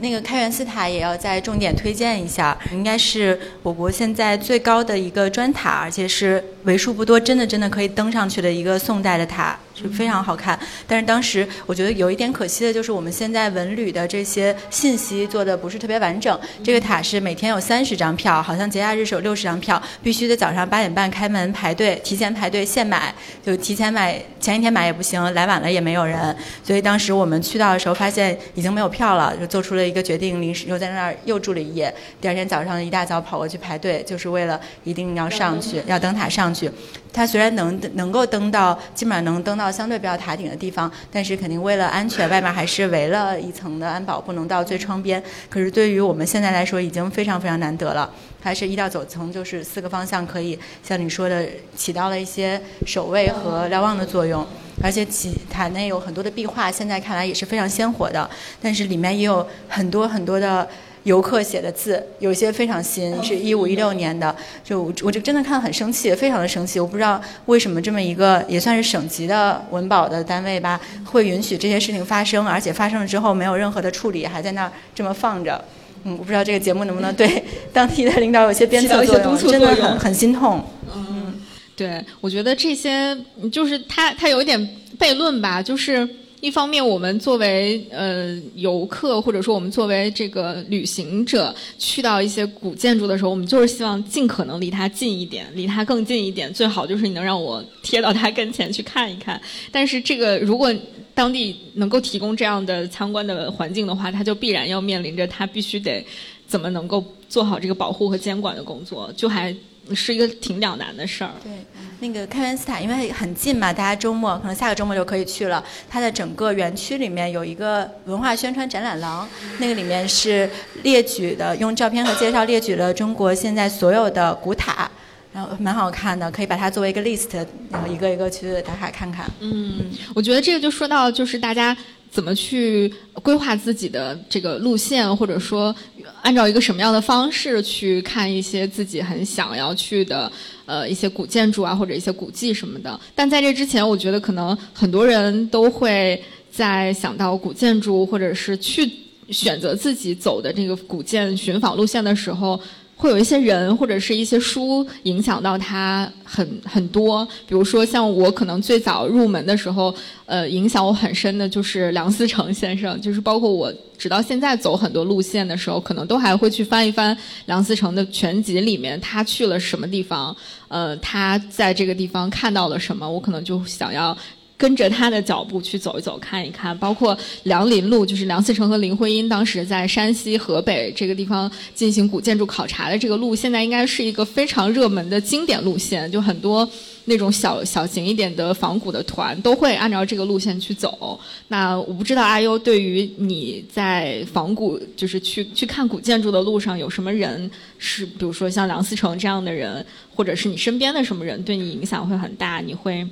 那个开元寺塔也要再重点推荐一下，应该是我国现在最高的一个砖塔，而且是为数不多真的真的可以登上去的一个宋代的塔。是非常好看，但是当时我觉得有一点可惜的就是我们现在文旅的这些信息做的不是特别完整。这个塔是每天有三十张票，好像节假日是有六十张票，必须得早上八点半开门排队，提前排队现买，就提前买，前一天买也不行，来晚了也没有人。所以当时我们去到的时候发现已经没有票了，就做出了一个决定，临时又在那儿又住了一夜。第二天早上一大早跑过去排队，就是为了一定要上去，要登塔上去。去它虽然能能够登到，基本上能登到相对比较塔顶的地方，但是肯定为了安全，外面还是围了一层的安保，不能到最窗边。可是对于我们现在来说，已经非常非常难得了。它是一到九层，就是四个方向可以像你说的，起到了一些守卫和瞭望的作用。而且其塔内有很多的壁画，现在看来也是非常鲜活的，但是里面也有很多很多的。游客写的字有些非常新，是一五一六年的，就我就真的看得很生气，非常的生气。我不知道为什么这么一个也算是省级的文保的单位吧，会允许这些事情发生，而且发生了之后没有任何的处理，还在那儿这么放着。嗯，我不知道这个节目能不能对 当地的领导有些鞭策作用，真的很很心痛。嗯，对，我觉得这些就是他他有一点悖论吧，就是。一方面，我们作为呃游客，或者说我们作为这个旅行者，去到一些古建筑的时候，我们就是希望尽可能离它近一点，离它更近一点，最好就是你能让我贴到它跟前去看一看。但是，这个如果当地能够提供这样的参观的环境的话，它就必然要面临着它必须得怎么能够做好这个保护和监管的工作，就还。是一个挺两难的事儿。对，那个开元寺塔因为很近嘛，大家周末可能下个周末就可以去了。它的整个园区里面有一个文化宣传展览廊，那个里面是列举的，用照片和介绍列举了中国现在所有的古塔，然后蛮好看的，可以把它作为一个 list，然后一个一个去打卡看看。嗯，我觉得这个就说到就是大家。怎么去规划自己的这个路线，或者说按照一个什么样的方式去看一些自己很想要去的呃一些古建筑啊，或者一些古迹什么的？但在这之前，我觉得可能很多人都会在想到古建筑，或者是去选择自己走的这个古建寻访路线的时候。会有一些人或者是一些书影响到他很很多，比如说像我可能最早入门的时候，呃，影响我很深的就是梁思成先生，就是包括我直到现在走很多路线的时候，可能都还会去翻一翻梁思成的全集里面他去了什么地方，呃，他在这个地方看到了什么，我可能就想要跟着他的脚步去走一走、看一看，包括梁林路，就是梁思成和林徽因当时在山西、河北这个地方进行古建筑考察的这个路，现在应该是一个非常热门的经典路线，就很多那种小小型一点的仿古的团都会按照这个路线去走。那我不知道阿优对于你在仿古，就是去去看古建筑的路上有什么人是，比如说像梁思成这样的人，或者是你身边的什么人对你影响会很大，你会。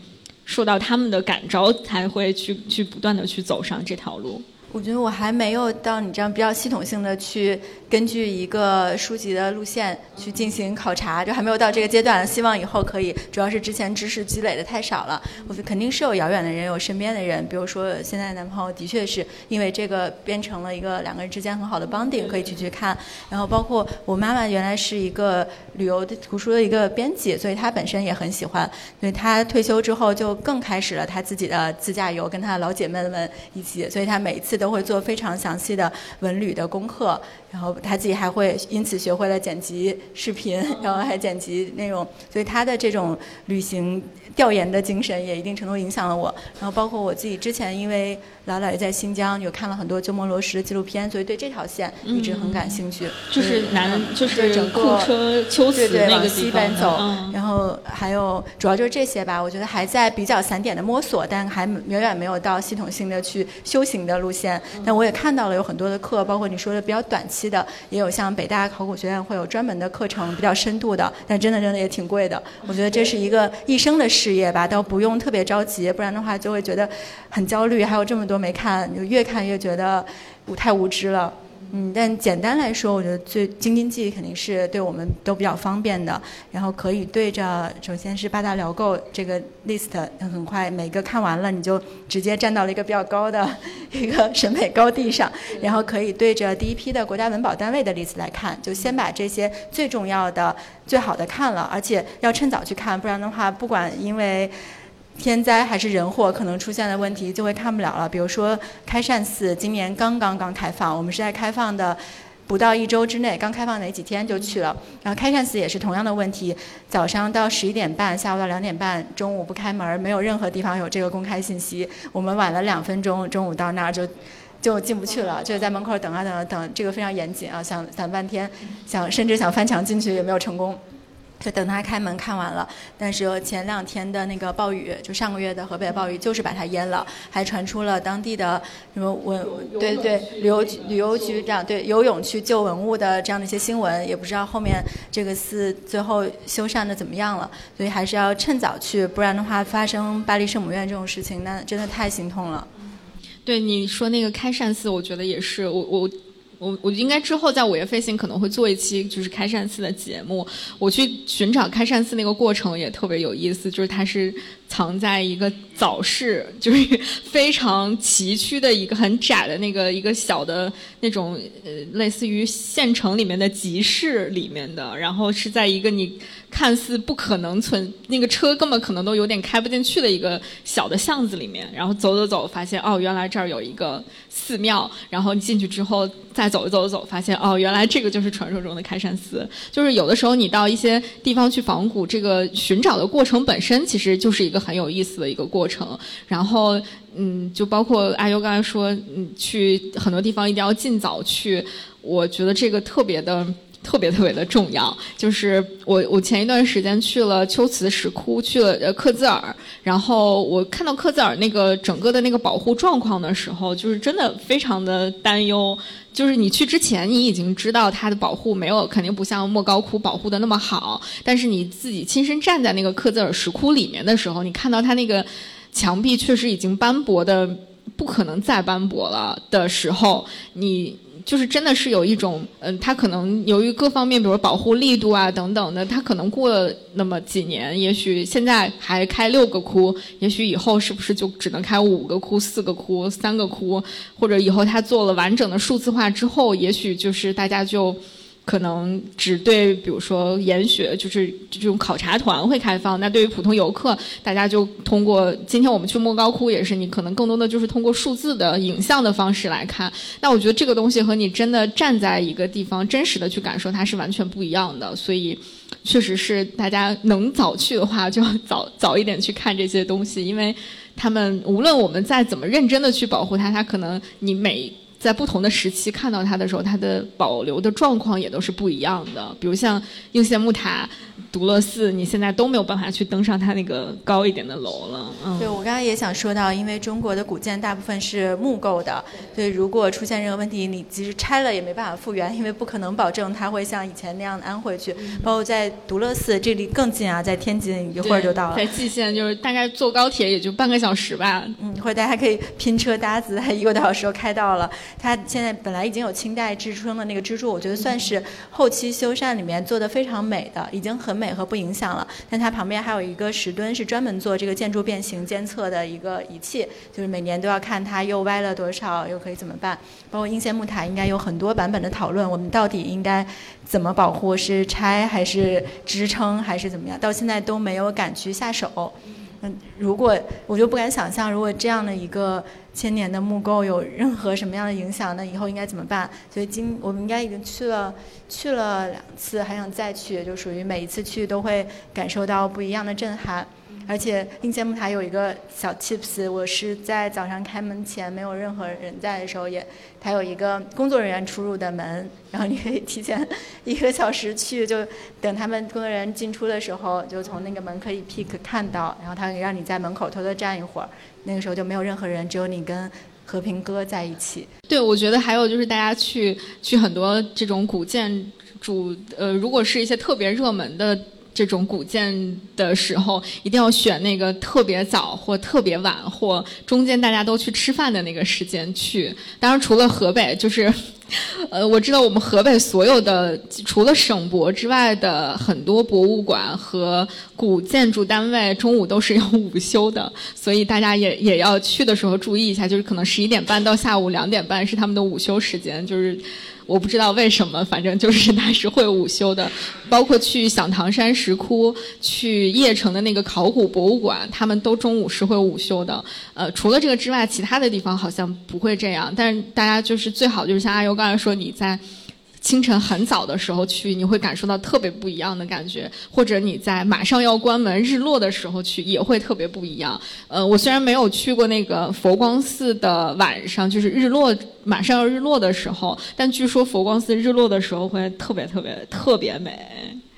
受到他们的感召，才会去去不断的去走上这条路。我觉得我还没有到你这样比较系统性的去根据一个书籍的路线去进行考察，就还没有到这个阶段。希望以后可以，主要是之前知识积累的太少了。我肯定是有遥远的人，有身边的人，比如说现在男朋友的确是因为这个变成了一个两个人之间很好的绑定可以去去看。然后包括我妈妈原来是一个旅游的图书的一个编辑，所以他本身也很喜欢。所以他退休之后就更开始了他自己的自驾游，跟他的老姐妹们一起。所以他每一次。都会做非常详细的文旅的功课，然后他自己还会因此学会了剪辑视频，然后还剪辑内容，所以他的这种旅行调研的精神也一定程度影响了我。然后包括我自己之前因为老姥爷在新疆，有看了很多鸠摩罗什的纪录片，所以对这条线一直很感兴趣。就是南，就是整个车秋瓷那个西边走，然后还有主要就是这些吧。我觉得还在比较散点的摸索，但还远远没有到系统性的去修行的路线。但我也看到了有很多的课，包括你说的比较短期的，也有像北大考古学院会有专门的课程，比较深度的，但真的真的也挺贵的。我觉得这是一个一生的事业吧，倒不用特别着急，不然的话就会觉得很焦虑。还有这么多没看，就越看越觉得太无知了。嗯，但简单来说，我觉得最京津冀肯定是对我们都比较方便的。然后可以对着，首先是八大辽构这个 list，很快每个看完了，你就直接站到了一个比较高的一个审美高地上。然后可以对着第一批的国家文保单位的 list 来看，就先把这些最重要的、最好的看了，而且要趁早去看，不然的话，不管因为。天灾还是人祸可能出现的问题就会看不了了。比如说开善寺今年刚刚刚开放，我们是在开放的不到一周之内，刚开放哪几天就去了。然后开善寺也是同样的问题，早上到十一点半，下午到两点半，中午不开门，没有任何地方有这个公开信息。我们晚了两分钟，中午到那儿就就进不去了，就在门口等啊等啊等，这个非常严谨啊，想等半天，想甚至想翻墙进去也没有成功。就等他开门看完了，但是前两天的那个暴雨，就上个月的河北暴雨，就是把它淹了，还传出了当地的什么文，对对，旅游局旅游局长对游泳去救文物的这样的一些新闻，也不知道后面这个寺最后修缮的怎么样了，所以还是要趁早去，不然的话发生巴黎圣母院这种事情，那真的太心痛了。对你说那个开善寺，我觉得也是，我我。我我应该之后在午夜飞行可能会做一期就是开善寺的节目。我去寻找开善寺那个过程也特别有意思，就是它是藏在一个早市，就是 非常崎岖的一个很窄的那个一个小的那种呃类似于县城里面的集市里面的，然后是在一个你。看似不可能存那个车根本可能都有点开不进去的一个小的巷子里面，然后走走走，发现哦，原来这儿有一个寺庙。然后进去之后再走走走，发现哦，原来这个就是传说中的开山寺。就是有的时候你到一些地方去仿古，这个寻找的过程本身其实就是一个很有意思的一个过程。然后嗯，就包括阿优刚才说，嗯，去很多地方一定要尽早去，我觉得这个特别的。特别特别的重要，就是我我前一段时间去了秋瓷石窟，去了呃克孜尔，然后我看到克孜尔那个整个的那个保护状况的时候，就是真的非常的担忧。就是你去之前，你已经知道它的保护没有，肯定不像莫高窟保护的那么好，但是你自己亲身站在那个克孜尔石窟里面的时候，你看到它那个墙壁确实已经斑驳的不可能再斑驳了的时候，你。就是真的是有一种，嗯，它可能由于各方面，比如保护力度啊等等的，它可能过了那么几年，也许现在还开六个窟，也许以后是不是就只能开五个窟、四个窟、三个窟，或者以后它做了完整的数字化之后，也许就是大家就。可能只对，比如说研学，就是这种考察团会开放。那对于普通游客，大家就通过今天我们去莫高窟也是，你可能更多的就是通过数字的影像的方式来看。那我觉得这个东西和你真的站在一个地方真实的去感受它是完全不一样的。所以，确实是大家能早去的话，就要早早一点去看这些东西，因为。他们无论我们再怎么认真的去保护它，它可能你每在不同的时期看到它的时候，它的保留的状况也都是不一样的。比如像应县木塔。独乐寺，你现在都没有办法去登上它那个高一点的楼了。嗯，对我刚刚也想说到，因为中国的古建大部分是木构的，所以如果出现任何问题，你即使拆了也没办法复原，因为不可能保证它会像以前那样安回去。包括在独乐寺，这里更近啊，在天津一会儿就到了。在蓟县就是大概坐高铁也就半个小时吧。嗯，或者大家可以拼车搭子，一个多小时就开到了。它现在本来已经有清代支撑的那个支柱，我觉得算是后期修缮里面做的非常美的，已经很美。和不影响了，但它旁边还有一个石墩，是专门做这个建筑变形监测的一个仪器，就是每年都要看它又歪了多少，又可以怎么办。包括应县木塔，应该有很多版本的讨论，我们到底应该怎么保护？是拆还是支撑还是怎么样？到现在都没有敢去下手。嗯，如果我就不敢想象，如果这样的一个。千年的木构有任何什么样的影响？那以后应该怎么办？所以今我们应该已经去了去了两次，还想再去，就属于每一次去都会感受到不一样的震撼。而且应县木塔有一个小 tips，我是在早上开门前没有任何人在的时候，也它有一个工作人员出入的门，然后你可以提前一个小时去，就等他们工作人员进出的时候，就从那个门可以 pick 看到，然后他可以让你在门口偷偷站一会儿。那个时候就没有任何人，只有你跟和平哥在一起。对，我觉得还有就是大家去去很多这种古建筑，呃，如果是一些特别热门的这种古建的时候，一定要选那个特别早或特别晚或中间大家都去吃饭的那个时间去。当然，除了河北，就是。呃，我知道我们河北所有的除了省博之外的很多博物馆和古建筑单位中午都是要午休的，所以大家也也要去的时候注意一下，就是可能十一点半到下午两点半是他们的午休时间，就是。我不知道为什么，反正就是他是会午休的，包括去响堂山石窟、去邺城的那个考古博物馆，他们都中午是会午休的。呃，除了这个之外，其他的地方好像不会这样。但是大家就是最好就是像阿尤刚当然说，你在。清晨很早的时候去，你会感受到特别不一样的感觉；或者你在马上要关门日落的时候去，也会特别不一样。呃，我虽然没有去过那个佛光寺的晚上，就是日落马上要日落的时候，但据说佛光寺日落的时候会特别特别特别美。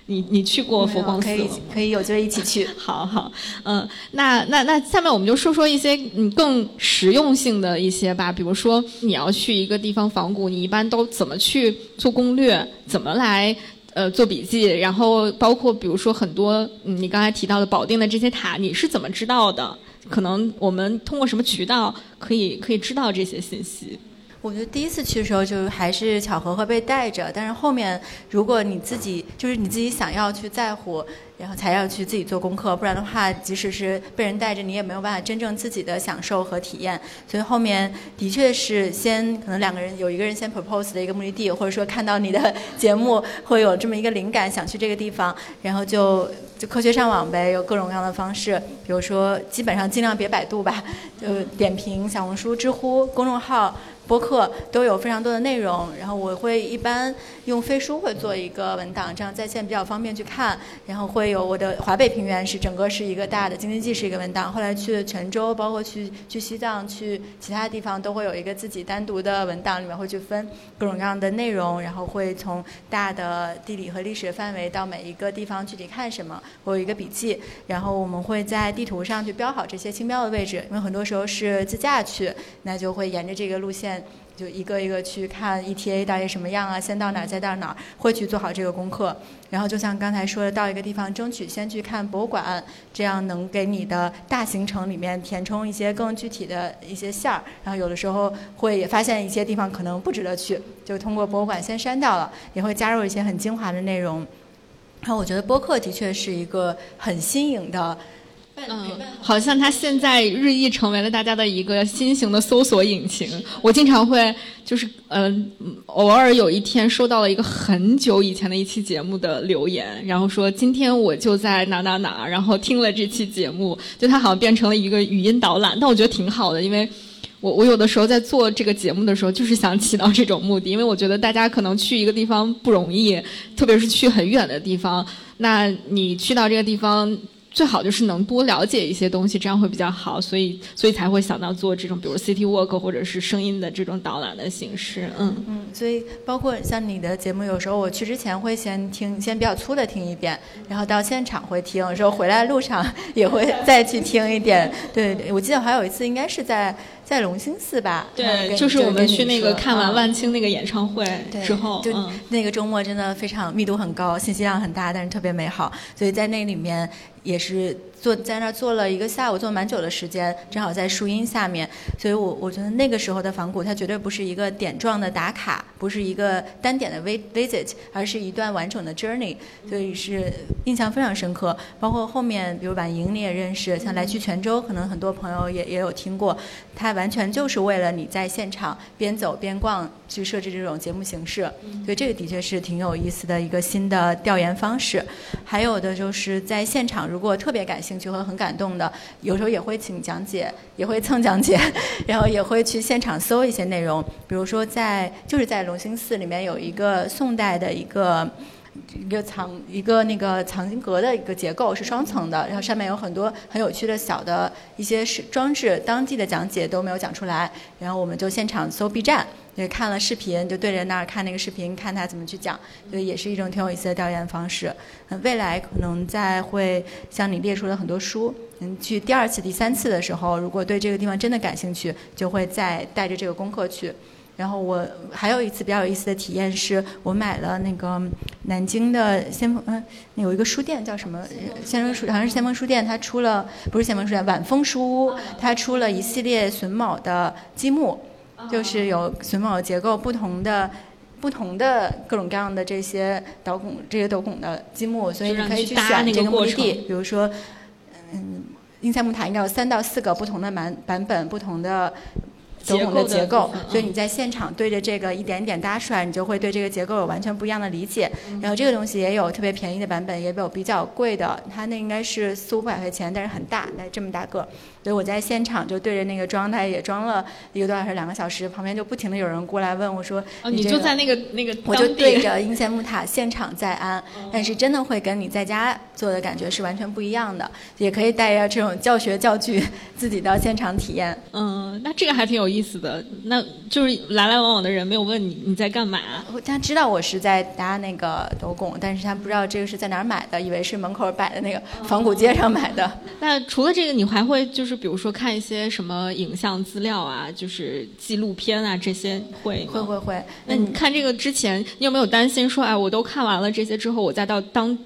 你你去过佛光寺可以可以有机会一起去。好好，嗯，那那那下面我们就说说一些嗯更实用性的一些吧，比如说你要去一个地方仿古，你一般都怎么去做攻略，怎么来呃做笔记，然后包括比如说很多嗯你刚才提到的保定的这些塔，你是怎么知道的？可能我们通过什么渠道可以可以知道这些信息？我觉得第一次去的时候就还是巧合会被带着，但是后面如果你自己就是你自己想要去在乎，然后才要去自己做功课，不然的话，即使是被人带着，你也没有办法真正自己的享受和体验。所以后面的确是先可能两个人有一个人先 propose 的一个目的地，或者说看到你的 节目会有这么一个灵感想去这个地方，然后就就科学上网呗，有各种各样的方式，比如说基本上尽量别百度吧，就点评小红书、知乎公众号。播客都有非常多的内容，然后我会一般用飞书会做一个文档，这样在线比较方便去看。然后会有我的华北平原是整个是一个大的京津冀是一个文档，后来去泉州，包括去去西藏、去其他地方都会有一个自己单独的文档，里面会去分各种各样的内容，然后会从大的地理和历史范围到每一个地方具体看什么，我有一个笔记，然后我们会在地图上去标好这些星标的位置，因为很多时候是自驾去，那就会沿着这个路线。就一个一个去看 ETA 大约什么样啊，先到哪儿再到哪儿，会去做好这个功课。然后就像刚才说的，到一个地方争取先去看博物馆，这样能给你的大行程里面填充一些更具体的一些线儿。然后有的时候会也发现一些地方可能不值得去，就通过博物馆先删掉了，也会加入一些很精华的内容。然后我觉得播客的确是一个很新颖的。嗯，好像它现在日益成为了大家的一个新型的搜索引擎。我经常会就是嗯，偶尔有一天收到了一个很久以前的一期节目的留言，然后说今天我就在哪哪哪，然后听了这期节目，就它好像变成了一个语音导览。但我觉得挺好的，因为我我有的时候在做这个节目的时候，就是想起到这种目的，因为我觉得大家可能去一个地方不容易，特别是去很远的地方，那你去到这个地方。最好就是能多了解一些东西，这样会比较好，所以所以才会想到做这种比如 City Walk 或者是声音的这种导览的形式，嗯嗯，所以包括像你的节目，有时候我去之前会先听，先比较粗的听一遍，然后到现场会听，有时候回来路上 也会再去听一点。对，我记得还有一次应该是在。在龙兴寺吧，对，就是我们去那个看完万青那个演唱会之后，就那个周末真的非常密度很高，信息量很大，但是特别美好，所以在那里面也是。坐在那儿坐了一个下午，坐蛮久的时间，正好在树荫下面，所以我我觉得那个时候的仿古，它绝对不是一个点状的打卡，不是一个单点的 visit，而是一段完整的 journey，所以是印象非常深刻。包括后面，比如婉莹你也认识，像来去泉州，可能很多朋友也也有听过，它完全就是为了你在现场边走边逛去设置这种节目形式，所以这个的确是挺有意思的一个新的调研方式。还有的就是在现场，如果特别感兴趣。就会很感动的，有时候也会请讲解，也会蹭讲解，然后也会去现场搜一些内容。比如说，在就是在隆兴寺里面有一个宋代的一个一个藏一个那个藏经阁的一个结构，是双层的，然后上面有很多很有趣的小的一些是装置，当地的讲解都没有讲出来，然后我们就现场搜 B 站。对，看了视频就对着那儿看那个视频，看他怎么去讲，所以也是一种挺有意思的调研方式。嗯，未来可能再会像你列出了很多书，嗯，去第二次、第三次的时候，如果对这个地方真的感兴趣，就会再带着这个功课去。然后我还有一次比较有意思的体验是，我买了那个南京的先锋，嗯，有一个书店叫什么？先锋书好像是先锋书店，它出了不是先锋书店，晚风书屋，它出了一系列榫卯的积木。就是有榫卯结构不同的、不同的各种各样的这些斗拱、这些斗拱的积木，所以你可以去选这个目的地。比如说，嗯，英塞木塔应该有三到四个不同的版版本、不同的。斗拱的结构，所以你在现场对着这个一点点搭出来，你就会对这个结构有完全不一样的理解。然后这个东西也有特别便宜的版本，也有比较贵的，它那应该是四五百块钱，但是很大，那这么大个。所以我在现场就对着那个装，它也装了一个多小时、两个小时，旁边就不停的有人过来问我说：“哦，你就在那个那个，我就对着应县木塔现场在安，但是真的会跟你在家做的感觉是完全不一样的。也可以带着这种教学教具自己到现场体验。嗯，那这个还挺有意思的。那就是来来往往的人没有问你你在干嘛，他知道我是在搭那个斗拱，但是他不知道这个是在哪儿买的，以为是门口摆的那个仿古街上买的。那除了这个，你还会就是？比如说看一些什么影像资料啊，就是纪录片啊，这些会会会会。那你看这个之前，你有没有担心说，哎，我都看完了这些之后，我再到当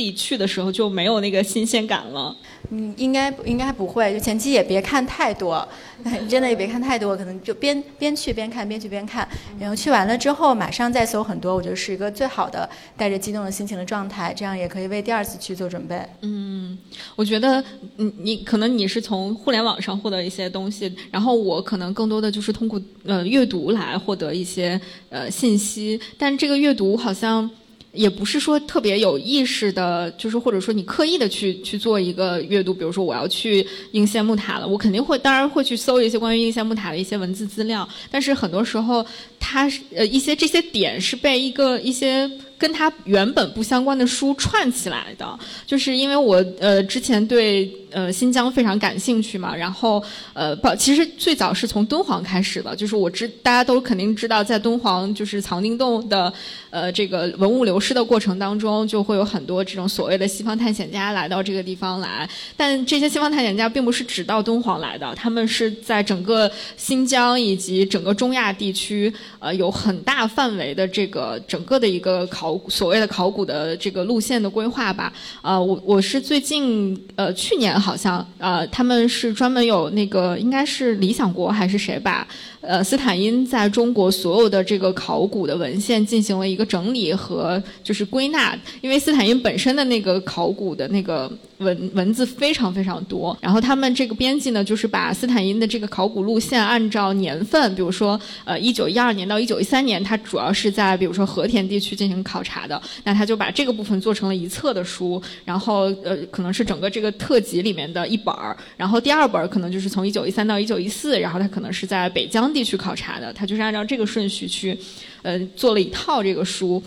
地去的时候就没有那个新鲜感了？嗯，应该应该不会，就前期也别看太多，真的也别看太多，可能就边边去边看，边去边看，然后去完了之后马上再搜很多，我觉得是一个最好的带着激动的心情的状态，这样也可以为第二次去做准备。嗯，我觉得你你可能你是从互联网上获得一些东西，然后我可能更多的就是通过呃阅读来获得一些呃信息，但这个阅读好像。也不是说特别有意识的，就是或者说你刻意的去去做一个阅读，比如说我要去应县木塔了，我肯定会，当然会去搜一些关于应县木塔的一些文字资料，但是很多时候，它呃一些这些点是被一个一些。跟它原本不相关的书串起来的，就是因为我呃之前对呃新疆非常感兴趣嘛，然后呃不，其实最早是从敦煌开始的，就是我知大家都肯定知道，在敦煌就是藏经洞的呃这个文物流失的过程当中，就会有很多这种所谓的西方探险家来到这个地方来，但这些西方探险家并不是只到敦煌来的，他们是在整个新疆以及整个中亚地区呃有很大范围的这个整个的一个考。所谓的考古的这个路线的规划吧，呃，我我是最近呃去年好像呃他们是专门有那个应该是理想国还是谁吧。呃，斯坦因在中国所有的这个考古的文献进行了一个整理和就是归纳，因为斯坦因本身的那个考古的那个文文字非常非常多，然后他们这个编辑呢，就是把斯坦因的这个考古路线按照年份，比如说呃一九一二年到一九一三年，他主要是在比如说和田地区进行考察的，那他就把这个部分做成了一册的书，然后呃可能是整个这个特辑里面的一本儿，然后第二本儿可能就是从一九一三到一九一四，然后他可能是在北疆。地去考察的，他就是按照这个顺序去，呃，做了一套这个书，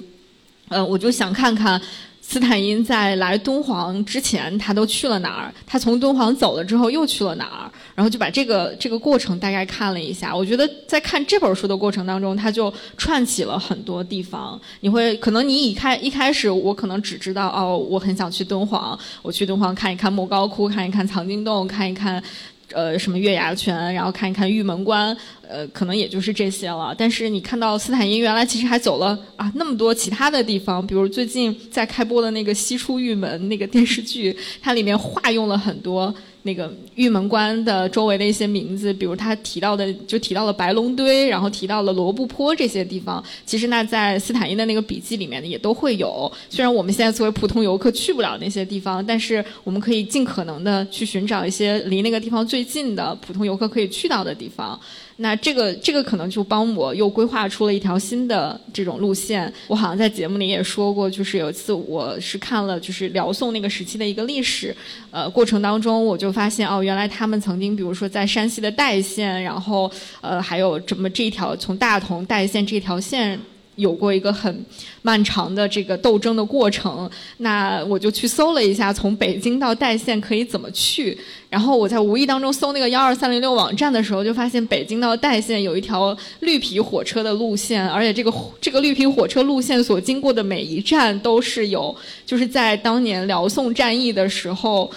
呃，我就想看看，斯坦因在来敦煌之前，他都去了哪儿？他从敦煌走了之后又去了哪儿？然后就把这个这个过程大概看了一下。我觉得在看这本书的过程当中，他就串起了很多地方。你会可能你一开一开始，我可能只知道哦，我很想去敦煌，我去敦煌看一看莫高窟，看一看藏经洞，看一看。呃，什么月牙泉，然后看一看玉门关，呃，可能也就是这些了。但是你看到斯坦因原来其实还走了啊那么多其他的地方，比如最近在开播的那个《西出玉门》那个电视剧，它里面化用了很多。那个玉门关的周围的一些名字，比如他提到的，就提到了白龙堆，然后提到了罗布泊这些地方。其实那在斯坦因的那个笔记里面也都会有。虽然我们现在作为普通游客去不了那些地方，但是我们可以尽可能的去寻找一些离那个地方最近的普通游客可以去到的地方。那这个这个可能就帮我又规划出了一条新的这种路线。我好像在节目里也说过，就是有一次我是看了就是辽宋那个时期的一个历史，呃，过程当中我就发现哦，原来他们曾经比如说在山西的代县，然后呃还有这么这一条从大同代县这条线。有过一个很漫长的这个斗争的过程，那我就去搜了一下，从北京到代县可以怎么去。然后我在无意当中搜那个幺二三零六网站的时候，就发现北京到代县有一条绿皮火车的路线，而且这个这个绿皮火车路线所经过的每一站都是有，就是在当年辽宋战役的时候。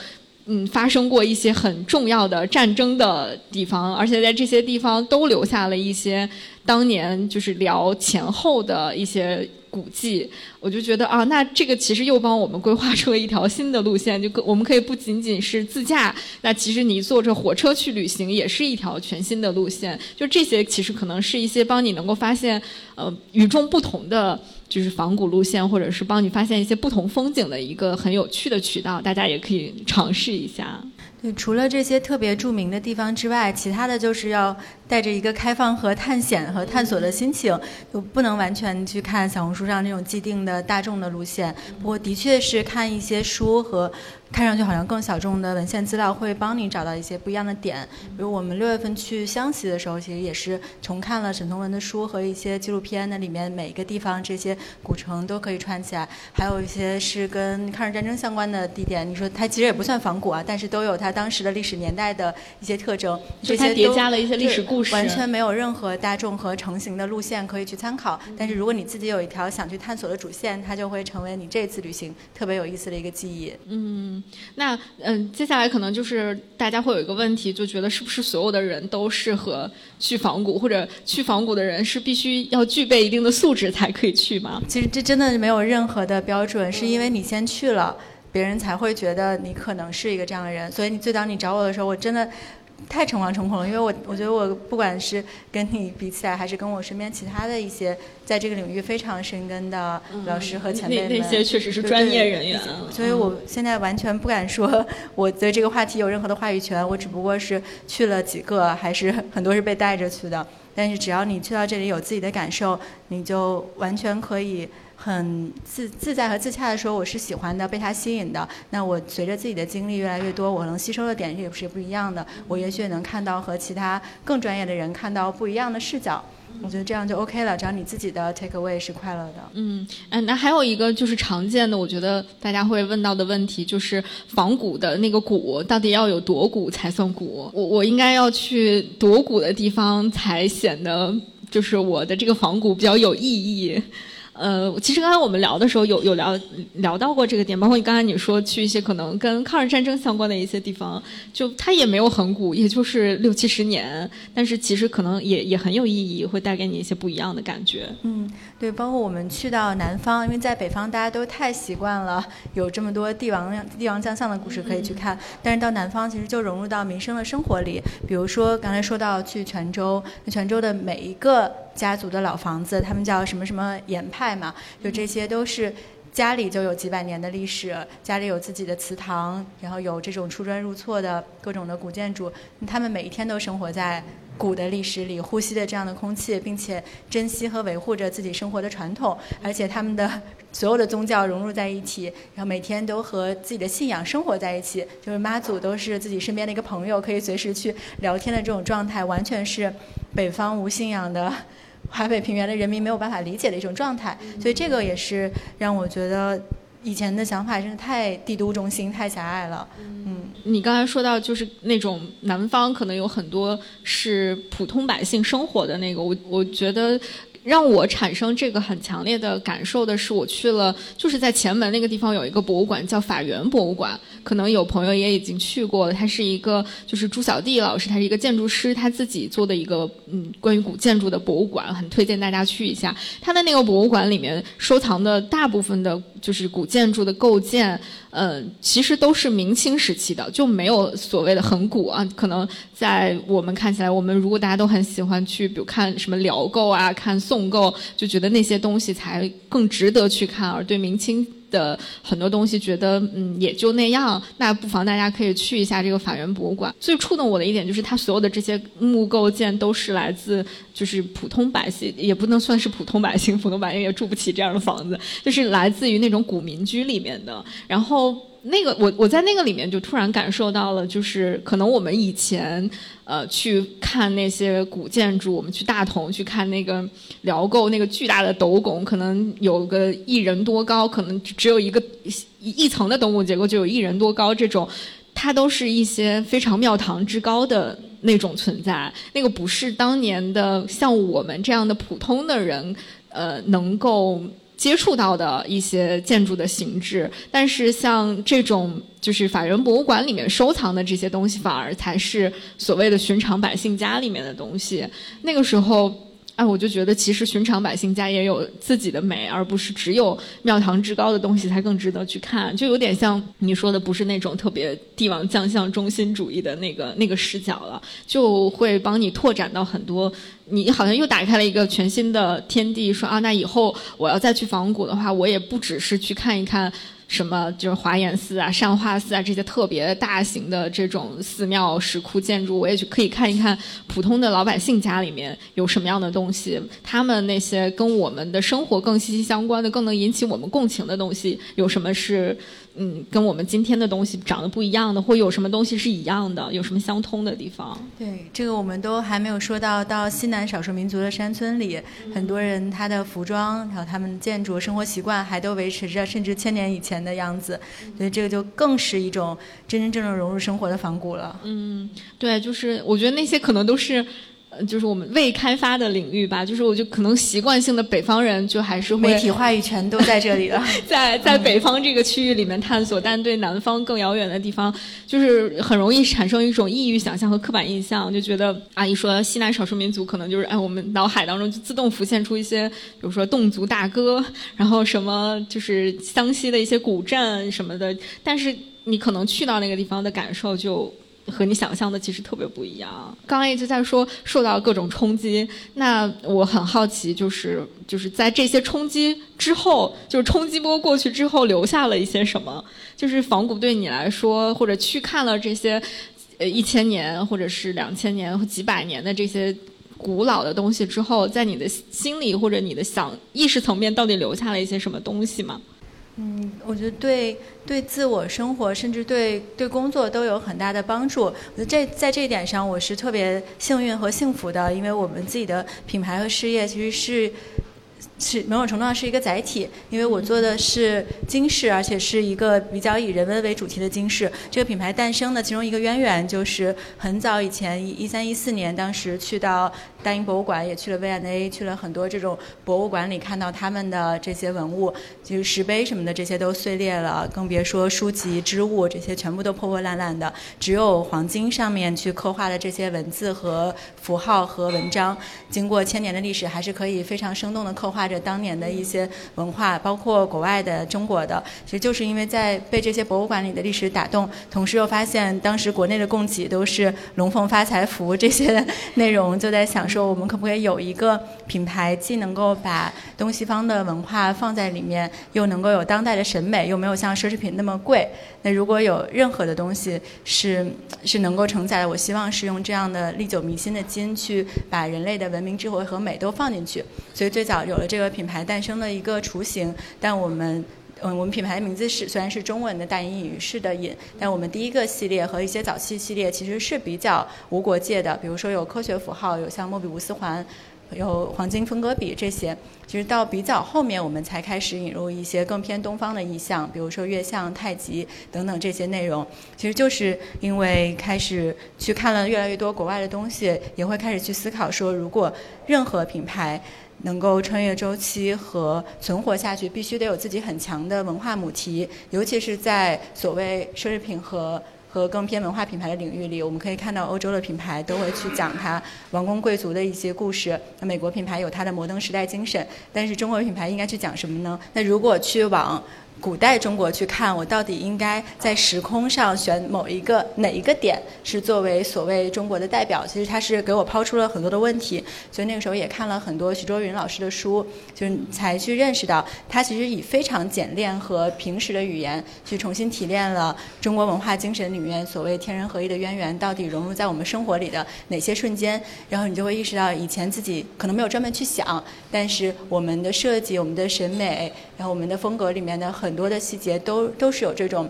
嗯，发生过一些很重要的战争的地方，而且在这些地方都留下了一些当年就是聊前后的一些古迹。我就觉得啊，那这个其实又帮我们规划出了一条新的路线，就 我们可以不仅仅是自驾，那其实你坐着火车去旅行也是一条全新的路线。就这些其实可能是一些帮你能够发现呃与众不同的。就是仿古路线，或者是帮你发现一些不同风景的一个很有趣的渠道，大家也可以尝试一下。对，除了这些特别著名的地方之外，其他的就是要带着一个开放和探险和探索的心情，就不能完全去看小红书上那种既定的大众的路线。不过，的确是看一些书和。看上去好像更小众的文献资料会帮你找到一些不一样的点，比如我们六月份去湘西的时候，其实也是重看了沈从文的书和一些纪录片，那里面每一个地方这些古城都可以串起来，还有一些是跟抗日战争相关的地点。你说它其实也不算仿古啊，但是都有它当时的历史年代的一些特征，这些叠加了一些历史故事，完全没有任何大众和成型的路线可以去参考。但是如果你自己有一条想去探索的主线，它就会成为你这次旅行特别有意思的一个记忆。嗯。那嗯，接下来可能就是大家会有一个问题，就觉得是不是所有的人都适合去仿古，或者去仿古的人是必须要具备一定的素质才可以去吗？其实这真的没有任何的标准，是因为你先去了，别人才会觉得你可能是一个这样的人。所以你最早你找我的时候，我真的。太诚惶诚恐了，因为我我觉得我不管是跟你比起来，还是跟我身边其他的一些在这个领域非常深耕的老师和前辈们，那些确实是专业人员。所以我现在完全不敢说我对这个话题有任何的话语权，我只不过是去了几个，还是很多是被带着去的。但是只要你去到这里有自己的感受，你就完全可以。很自自在和自洽的时候，我是喜欢的，被他吸引的。那我随着自己的经历越来越多，我能吸收的点也是不一样的。我也许能看到和其他更专业的人看到不一样的视角。我觉得这样就 OK 了，只要你自己的 take away 是快乐的。嗯，嗯，那还有一个就是常见的，我觉得大家会问到的问题，就是仿古的那个古到底要有多古才算古？我我应该要去多古的地方才显得就是我的这个仿古比较有意义。呃，其实刚才我们聊的时候有有聊聊到过这个点，包括你刚才你说去一些可能跟抗日战争相关的一些地方，就它也没有很古，也就是六七十年，但是其实可能也也很有意义，会带给你一些不一样的感觉。嗯，对，包括我们去到南方，因为在北方大家都太习惯了有这么多帝王帝王将相的故事可以去看，但是到南方其实就融入到民生的生活里，比如说刚才说到去泉州，那泉州的每一个。家族的老房子，他们叫什么什么严派嘛？就这些都是家里就有几百年的历史，家里有自己的祠堂，然后有这种出砖入错的各种的古建筑。他们每一天都生活在古的历史里，呼吸的这样的空气，并且珍惜和维护着自己生活的传统。而且他们的所有的宗教融入在一起，然后每天都和自己的信仰生活在一起。就是妈祖都是自己身边的一个朋友，可以随时去聊天的这种状态，完全是北方无信仰的。海北平原的人民没有办法理解的一种状态，所以这个也是让我觉得以前的想法真的太帝都中心，太狭隘了。嗯，你刚才说到就是那种南方可能有很多是普通百姓生活的那个，我我觉得。让我产生这个很强烈的感受的是，我去了，就是在前门那个地方有一个博物馆，叫法源博物馆。可能有朋友也已经去过了。它是一个，就是朱小弟老师，他是一个建筑师，他自己做的一个，嗯，关于古建筑的博物馆，很推荐大家去一下。他的那个博物馆里面收藏的大部分的，就是古建筑的构件，呃，其实都是明清时期的，就没有所谓的很古啊。可能在我们看起来，我们如果大家都很喜欢去，比如看什么辽购啊，看宋。购就觉得那些东西才更值得去看，而对明清的很多东西觉得嗯也就那样，那不妨大家可以去一下这个法源博物馆。最触动我的一点就是，它所有的这些木构件都是来自就是普通百姓，也不能算是普通百姓，普通百姓也住不起这样的房子，就是来自于那种古民居里面的。然后那个我我在那个里面就突然感受到了，就是可能我们以前。呃，去看那些古建筑，我们去大同去看那个辽构那个巨大的斗拱，可能有个一人多高，可能只有一个一一层的斗拱结构就有一人多高，这种它都是一些非常庙堂之高的那种存在。那个不是当年的像我们这样的普通的人，呃，能够。接触到的一些建筑的形制，但是像这种就是法人博物馆里面收藏的这些东西，反而才是所谓的寻常百姓家里面的东西。那个时候。哎，我就觉得其实寻常百姓家也有自己的美，而不是只有庙堂之高的东西才更值得去看。就有点像你说的，不是那种特别帝王将相中心主义的那个那个视角了，就会帮你拓展到很多。你好像又打开了一个全新的天地，说啊，那以后我要再去仿古的话，我也不只是去看一看。什么就是华严寺啊、善化寺啊这些特别大型的这种寺庙石窟建筑，我也去可以看一看普通的老百姓家里面有什么样的东西，他们那些跟我们的生活更息息相关的、更能引起我们共情的东西有什么是。嗯，跟我们今天的东西长得不一样的，或有什么东西是一样的，有什么相通的地方？对，这个我们都还没有说到。到西南少数民族的山村里，很多人他的服装还有他们建筑、生活习惯还都维持着甚至千年以前的样子，所以这个就更是一种真真正正融入生活的仿古了。嗯，对，就是我觉得那些可能都是。就是我们未开发的领域吧，就是我就可能习惯性的北方人就还是会媒体话语权都在这里了，在在北方这个区域里面探索，但对南方更遥远的地方，就是很容易产生一种异域想象和刻板印象，就觉得啊，一说西南少数民族，可能就是哎，我们脑海当中就自动浮现出一些，比如说侗族大歌，然后什么就是湘西的一些古镇什么的，但是你可能去到那个地方的感受就。和你想象的其实特别不一样。刚刚一直在说受到各种冲击，那我很好奇，就是就是在这些冲击之后，就是冲击波过去之后，留下了一些什么？就是仿古对你来说，或者去看了这些呃一千年或者是两千年或几百年的这些古老的东西之后，在你的心里或者你的想意识层面，到底留下了一些什么东西吗？嗯，我觉得对对自我生活，甚至对对工作都有很大的帮助。我觉得这在这一点上，我是特别幸运和幸福的，因为我们自己的品牌和事业其实是。是某种程度上是一个载体，因为我做的是金饰，而且是一个比较以人文为主题的金饰。这个品牌诞生的其中一个渊源，就是很早以前，一三一四年，当时去到大英博物馆，也去了 V&A，去了很多这种博物馆里，看到他们的这些文物，就是石碑什么的，这些都碎裂了，更别说书籍、织物这些全部都破破烂烂的，只有黄金上面去刻画的这些文字和符号和文章，经过千年的历史，还是可以非常生动的刻画。着当年的一些文化，包括国外的、中国的，其实就是因为在被这些博物馆里的历史打动，同时又发现当时国内的供给都是龙凤发财福这些内容，就在想说，我们可不可以有一个品牌，既能够把东西方的文化放在里面，又能够有当代的审美，又没有像奢侈品那么贵。那如果有任何的东西是是能够承载，我希望是用这样的历久弥新的基因去把人类的文明、智慧和美都放进去。所以最早有了这。这个品牌诞生的一个雏形，但我们，嗯，我们品牌名字是虽然是中文的“大隐隐于市”的“隐”，但我们第一个系列和一些早期系列其实是比较无国界的，比如说有科学符号，有像莫比乌斯环。有黄金分割比这些。其实到比较后面，我们才开始引入一些更偏东方的意象，比如说月相、太极等等这些内容。其实就是因为开始去看了越来越多国外的东西，也会开始去思考说，如果任何品牌能够穿越周期和存活下去，必须得有自己很强的文化母题，尤其是在所谓奢侈品和。和更偏文化品牌的领域里，我们可以看到欧洲的品牌都会去讲它王公贵族的一些故事。那美国品牌有它的摩登时代精神，但是中国品牌应该去讲什么呢？那如果去往古代中国去看，我到底应该在时空上选某一个哪一个点是作为所谓中国的代表？其实他是给我抛出了很多的问题，所以那个时候也看了很多徐卓云老师的书，就是才去认识到他其实以非常简练和平实的语言去重新提炼了中国文化精神里面所谓天人合一的渊源到底融入在我们生活里的哪些瞬间，然后你就会意识到以前自己可能没有专门去想，但是我们的设计、我们的审美，然后我们的风格里面的很。多的细节都都是有这种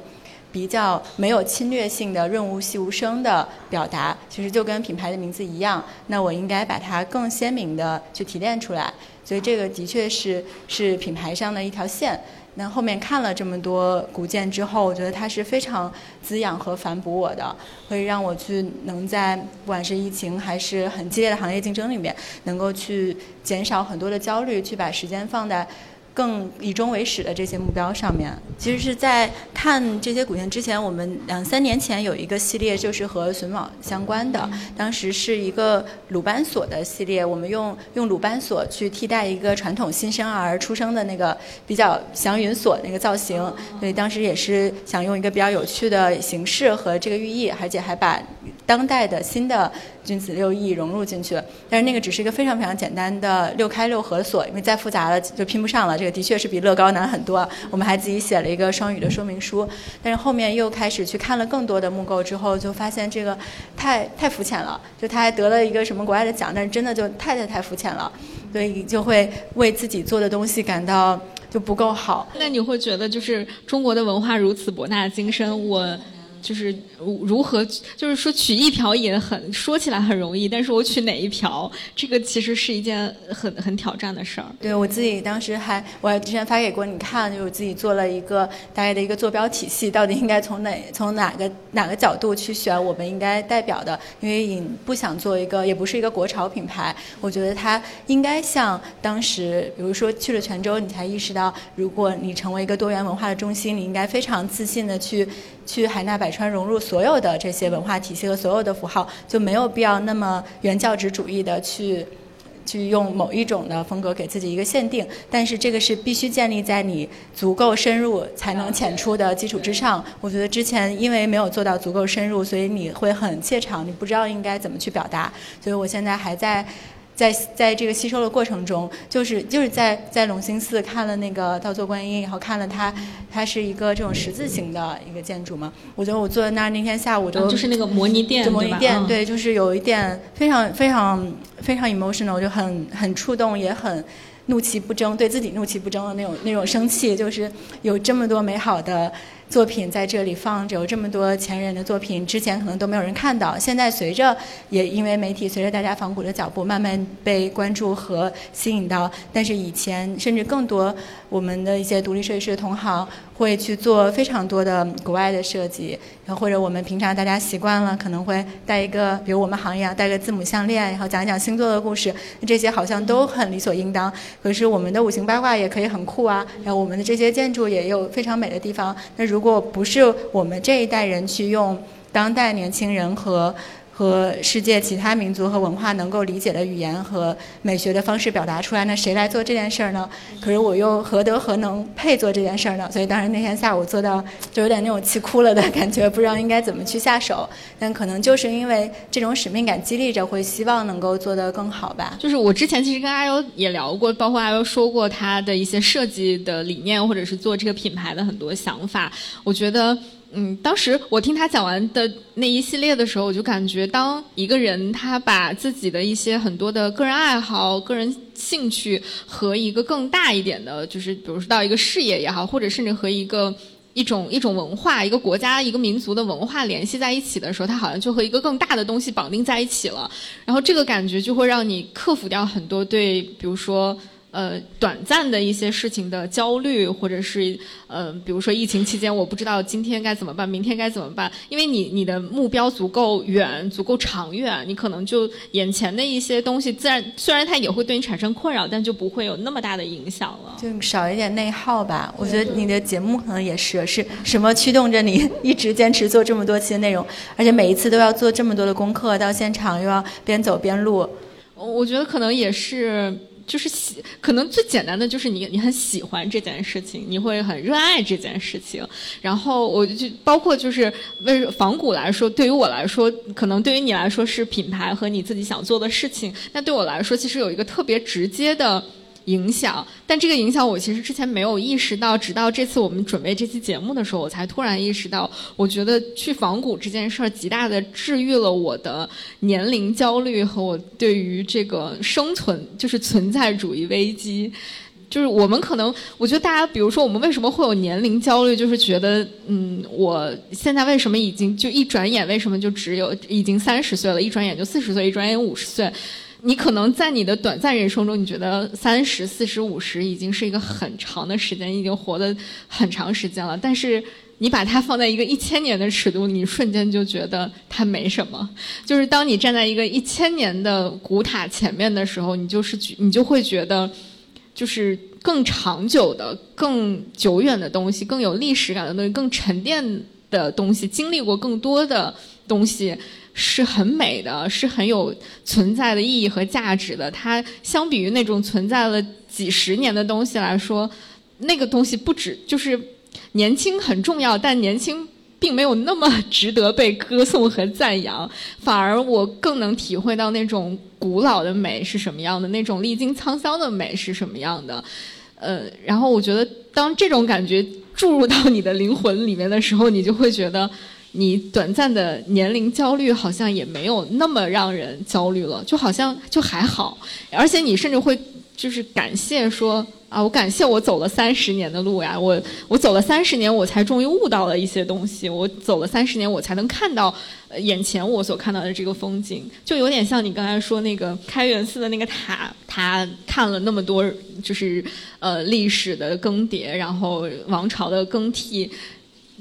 比较没有侵略性的润物细无声的表达，其实就跟品牌的名字一样。那我应该把它更鲜明的去提炼出来，所以这个的确是是品牌上的一条线。那后面看了这么多古建之后，我觉得它是非常滋养和反哺我的，会让我去能在不管是疫情还是很激烈的行业竞争里面，能够去减少很多的焦虑，去把时间放在。更以终为始的这些目标上面，其实是在看这些古建之前，我们两三年前有一个系列就是和榫卯相关的，当时是一个鲁班锁的系列，我们用用鲁班锁去替代一个传统新生儿出生的那个比较祥云锁那个造型，所以当时也是想用一个比较有趣的形式和这个寓意，而且还把当代的新的。君子六艺融入进去，但是那个只是一个非常非常简单的六开六合锁，因为再复杂了就拼不上了。这个的确是比乐高难很多。我们还自己写了一个双语的说明书，但是后面又开始去看了更多的木构之后，就发现这个太太肤浅了。就他还得了一个什么国外的奖，但是真的就太太太肤浅了，所以就会为自己做的东西感到就不够好。那你会觉得就是中国的文化如此博大精深，我。就是如何，就是说取一瓢饮很说起来很容易，但是我取哪一瓢，这个其实是一件很很挑战的事儿。对我自己当时还，我还之前发给过你看，就是我自己做了一个大概的一个坐标体系，到底应该从哪从哪个哪个角度去选我们应该代表的？因为饮不想做一个，也不是一个国潮品牌，我觉得它应该像当时，比如说去了泉州，你才意识到，如果你成为一个多元文化的中心，你应该非常自信的去去海纳百。川融入所有的这些文化体系和所有的符号，就没有必要那么原教旨主义的去去用某一种的风格给自己一个限定。但是这个是必须建立在你足够深入才能浅出的基础之上。我觉得之前因为没有做到足够深入，所以你会很怯场，你不知道应该怎么去表达。所以我现在还在。在在这个吸收的过程中，就是就是在在隆兴寺看了那个道座观音，然后看了它，它是一个这种十字形的一个建筑嘛。我觉得我坐在那儿那天下午就就是那个摩尼殿，摩尼殿对，就是有一点非常非常非常 emotional，就很很触动，也很怒其不争，对自己怒其不争的那种那种生气，就是有这么多美好的。作品在这里放着，有这么多前人的作品，之前可能都没有人看到。现在随着也因为媒体，随着大家仿古的脚步，慢慢被关注和吸引到。但是以前甚至更多，我们的一些独立设计师的同行会去做非常多的国外的设计，然后或者我们平常大家习惯了，可能会带一个，比如我们行业啊，带个字母项链，然后讲一讲星座的故事，这些好像都很理所应当。可是我们的五行八卦也可以很酷啊，然后我们的这些建筑也有非常美的地方。那如如果不是我们这一代人去用当代年轻人和和世界其他民族和文化能够理解的语言和美学的方式表达出来，那谁来做这件事儿呢？可是我又何德何能配做这件事儿呢？所以当时那天下午做到就有点那种气哭了的感觉，不知道应该怎么去下手。但可能就是因为这种使命感激励着，会希望能够做得更好吧。就是我之前其实跟阿优也聊过，包括阿优说过他的一些设计的理念，或者是做这个品牌的很多想法。我觉得。嗯，当时我听他讲完的那一系列的时候，我就感觉，当一个人他把自己的一些很多的个人爱好、个人兴趣和一个更大一点的，就是比如说到一个事业也好，或者甚至和一个一种一种文化、一个国家、一个民族的文化联系在一起的时候，他好像就和一个更大的东西绑定在一起了。然后这个感觉就会让你克服掉很多对，比如说。呃，短暂的一些事情的焦虑，或者是呃，比如说疫情期间，我不知道今天该怎么办，明天该怎么办，因为你你的目标足够远，足够长远，你可能就眼前的一些东西，自然虽然它也会对你产生困扰，但就不会有那么大的影响了，就少一点内耗吧。我觉得你的节目可能也是，是什么驱动着你一直坚持做这么多期的内容，而且每一次都要做这么多的功课，到现场又要边走边录。我觉得可能也是。就是喜，可能最简单的就是你你很喜欢这件事情，你会很热爱这件事情。然后我就包括就是为仿古来说，对于我来说，可能对于你来说是品牌和你自己想做的事情，那对我来说其实有一个特别直接的。影响，但这个影响我其实之前没有意识到，直到这次我们准备这期节目的时候，我才突然意识到，我觉得去仿古这件事儿极大的治愈了我的年龄焦虑和我对于这个生存就是存在主义危机。就是我们可能，我觉得大家，比如说我们为什么会有年龄焦虑，就是觉得，嗯，我现在为什么已经就一转眼，为什么就只有已经三十岁了，一转眼就四十岁，一转眼五十岁。你可能在你的短暂人生中，你觉得三十四十五十已经是一个很长的时间，已经活得很长时间了。但是你把它放在一个一千年的尺度，你瞬间就觉得它没什么。就是当你站在一个一千年的古塔前面的时候，你就是你就会觉得，就是更长久的、更久远的东西、更有历史感的东西、更沉淀的东西、经历过更多的东西。是很美的，是很有存在的意义和价值的。它相比于那种存在了几十年的东西来说，那个东西不止就是年轻很重要，但年轻并没有那么值得被歌颂和赞扬。反而我更能体会到那种古老的美是什么样的，那种历经沧桑的美是什么样的。呃，然后我觉得当这种感觉注入到你的灵魂里面的时候，你就会觉得。你短暂的年龄焦虑好像也没有那么让人焦虑了，就好像就还好，而且你甚至会就是感谢说啊，我感谢我走了三十年的路呀，我我走了三十年，我才终于悟到了一些东西，我走了三十年，我才能看到眼前我所看到的这个风景，就有点像你刚才说那个开元寺的那个塔，他看了那么多就是呃历史的更迭，然后王朝的更替。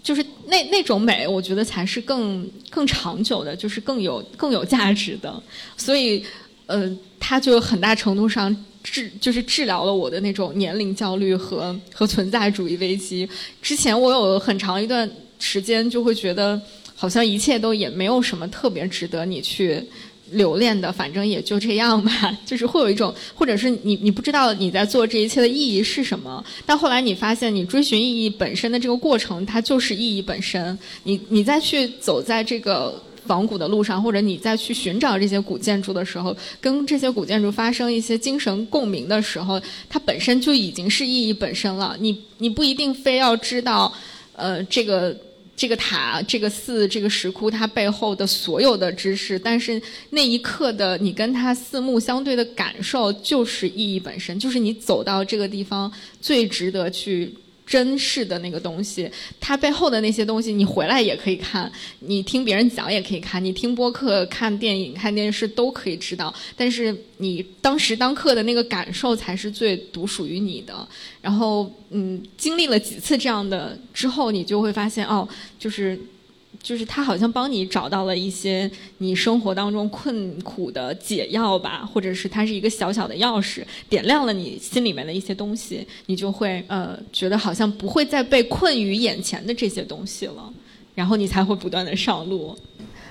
就是那那种美，我觉得才是更更长久的，就是更有更有价值的。所以，呃，它就很大程度上治就是治疗了我的那种年龄焦虑和和存在主义危机。之前我有很长一段时间就会觉得，好像一切都也没有什么特别值得你去。留恋的，反正也就这样吧。就是会有一种，或者是你你不知道你在做这一切的意义是什么，但后来你发现，你追寻意义本身的这个过程，它就是意义本身。你你再去走在这个仿古的路上，或者你再去寻找这些古建筑的时候，跟这些古建筑发生一些精神共鸣的时候，它本身就已经是意义本身了。你你不一定非要知道，呃，这个。这个塔、这个寺、这个石窟，它背后的所有的知识，但是那一刻的你跟它四目相对的感受，就是意义本身，就是你走到这个地方最值得去。真实的那个东西，它背后的那些东西，你回来也可以看，你听别人讲也可以看，你听播客、看电影、看电视都可以知道。但是你当时当刻的那个感受才是最独属于你的。然后，嗯，经历了几次这样的之后，你就会发现，哦，就是。就是他好像帮你找到了一些你生活当中困苦的解药吧，或者是它是一个小小的钥匙，点亮了你心里面的一些东西，你就会呃觉得好像不会再被困于眼前的这些东西了，然后你才会不断的上路，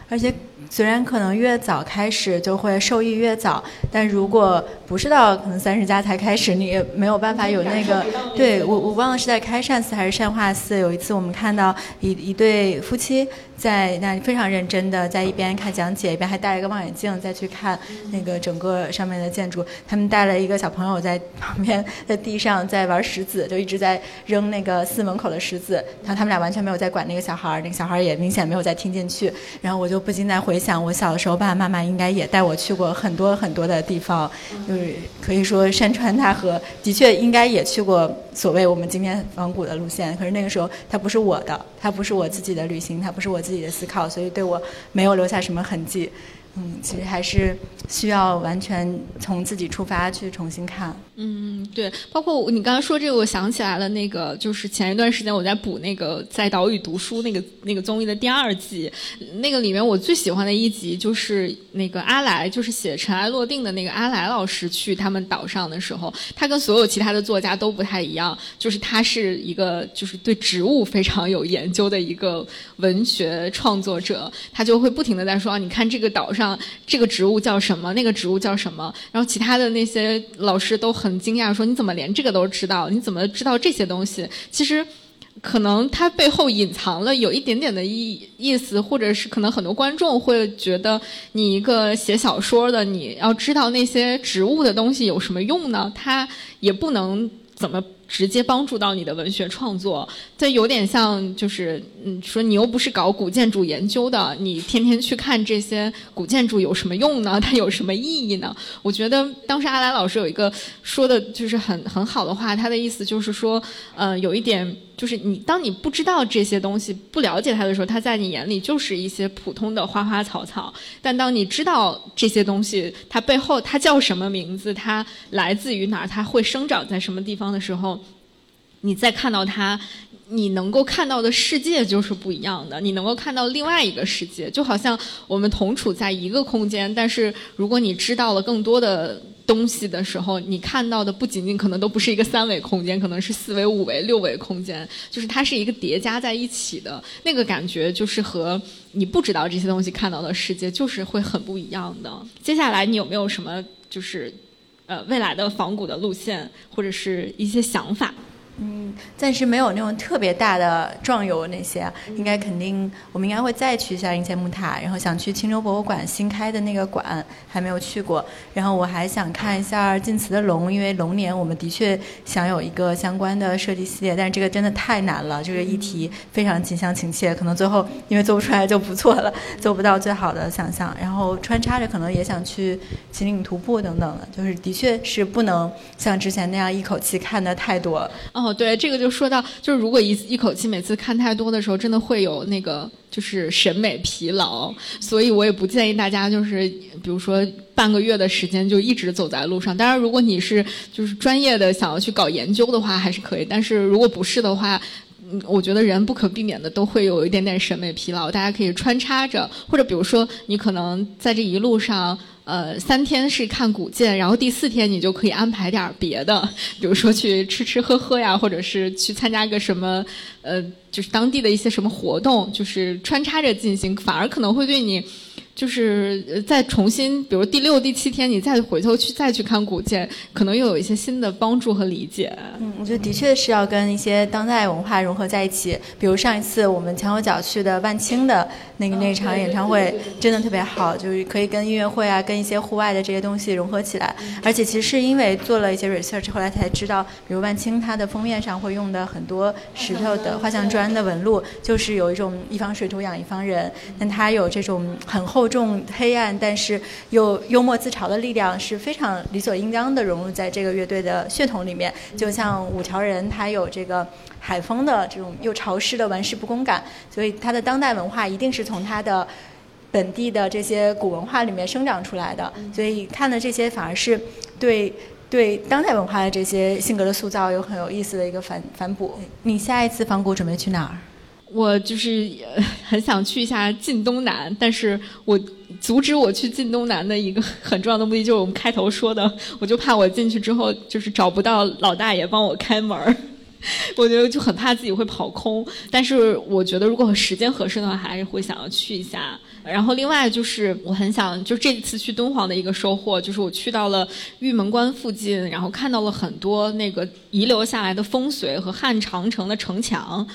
而且。虽然可能越早开始就会受益越早，但如果不是到可能三十加才开始，你也没有办法有那个。对我我忘了是在开善寺还是善化寺，有一次我们看到一一对夫妻在那非常认真的在一边看讲解，一边还戴了一个望远镜再去看那个整个上面的建筑。他们带了一个小朋友在旁边在地上在玩石子，就一直在扔那个寺门口的石子。然后他们俩完全没有在管那个小孩，那个小孩也明显没有在听进去。然后我就不禁在回。回想，我小的时候爸爸妈妈应该也带我去过很多很多的地方，就是可以说山川大河，的确应该也去过所谓我们今天仿古的路线。可是那个时候它不是我的，它不是我自己的旅行，它不是我自己的思考，所以对我没有留下什么痕迹。嗯，其实还是需要完全从自己出发去重新看。嗯，对，包括你刚刚说这个，我想起来了，那个就是前一段时间我在补那个在岛屿读书那个那个综艺的第二季，那个里面我最喜欢的一集就是那个阿来，就是写《尘埃落定》的那个阿来老师去他们岛上的时候，他跟所有其他的作家都不太一样，就是他是一个就是对植物非常有研究的一个文学创作者，他就会不停的在说，你看这个岛上这个植物叫什么，那个植物叫什么，然后其他的那些老师都。很惊讶，说你怎么连这个都知道？你怎么知道这些东西？其实，可能它背后隐藏了有一点点的意意思，或者是可能很多观众会觉得，你一个写小说的，你要知道那些植物的东西有什么用呢？它也不能怎么。直接帮助到你的文学创作，这有点像，就是嗯，说你又不是搞古建筑研究的，你天天去看这些古建筑有什么用呢？它有什么意义呢？我觉得当时阿来老师有一个说的，就是很很好的话，他的意思就是说，呃，有一点就是你当你不知道这些东西，不了解它的时候，它在你眼里就是一些普通的花花草草；但当你知道这些东西，它背后它叫什么名字，它来自于哪儿，它会生长在什么地方的时候。你再看到它，你能够看到的世界就是不一样的。你能够看到另外一个世界，就好像我们同处在一个空间，但是如果你知道了更多的东西的时候，你看到的不仅仅可能都不是一个三维空间，可能是四维、五维、六维空间，就是它是一个叠加在一起的那个感觉，就是和你不知道这些东西看到的世界就是会很不一样的。接下来你有没有什么就是呃未来的仿古的路线或者是一些想法？嗯，暂时没有那种特别大的壮游那些，应该肯定我们应该会再去一下应县木塔，然后想去青州博物馆新开的那个馆还没有去过，然后我还想看一下晋祠的龙，因为龙年我们的确想有一个相关的设计系列，但是这个真的太难了，这个议题非常近乡情切，可能最后因为做不出来就不错了，做不到最好的想象，然后穿插着可能也想去秦岭徒步等等的，就是的确是不能像之前那样一口气看的太多。哦，哦对，这个就说到，就是如果一一口气每次看太多的时候，真的会有那个就是审美疲劳，所以我也不建议大家就是，比如说半个月的时间就一直走在路上。当然，如果你是就是专业的想要去搞研究的话，还是可以。但是如果不是的话，嗯，我觉得人不可避免的都会有一点点审美疲劳。大家可以穿插着，或者比如说你可能在这一路上。呃，三天是看古建，然后第四天你就可以安排点别的，比如说去吃吃喝喝呀，或者是去参加个什么，呃，就是当地的一些什么活动，就是穿插着进行，反而可能会对你。就是再重新，比如第六、第七天，你再回头去再去看古建，可能又有一些新的帮助和理解。嗯，我觉得的确是要跟一些当代文化融合在一起。比如上一次我们墙头角去的万青的那个那场演唱会，真的特别好，就是可以跟音乐会啊，跟一些户外的这些东西融合起来。而且其实是因为做了一些 research，后来才知道，比如万青它的封面上会用的很多石头的画像砖的纹路，就是有一种一方水土养一方人，但它有这种很厚。重黑暗，但是又幽默自嘲的力量是非常理所应当的融入在这个乐队的血统里面。就像五条人，他有这个海风的这种又潮湿的玩世不恭感，所以他的当代文化一定是从他的本地的这些古文化里面生长出来的。所以看的这些反而是对对当代文化的这些性格的塑造有很有意思的一个反反哺。你下一次仿古准备去哪儿？我就是 很想去一下晋东南，但是我阻止我去晋东南的一个很重要的目的就是我们开头说的，我就怕我进去之后就是找不到老大爷帮我开门儿，我觉得就很怕自己会跑空。但是我觉得如果时间合适的话，还是会想要去一下。然后另外就是我很想，就这次去敦煌的一个收获，就是我去到了玉门关附近，然后看到了很多那个遗留下来的风水和汉长城的城墙。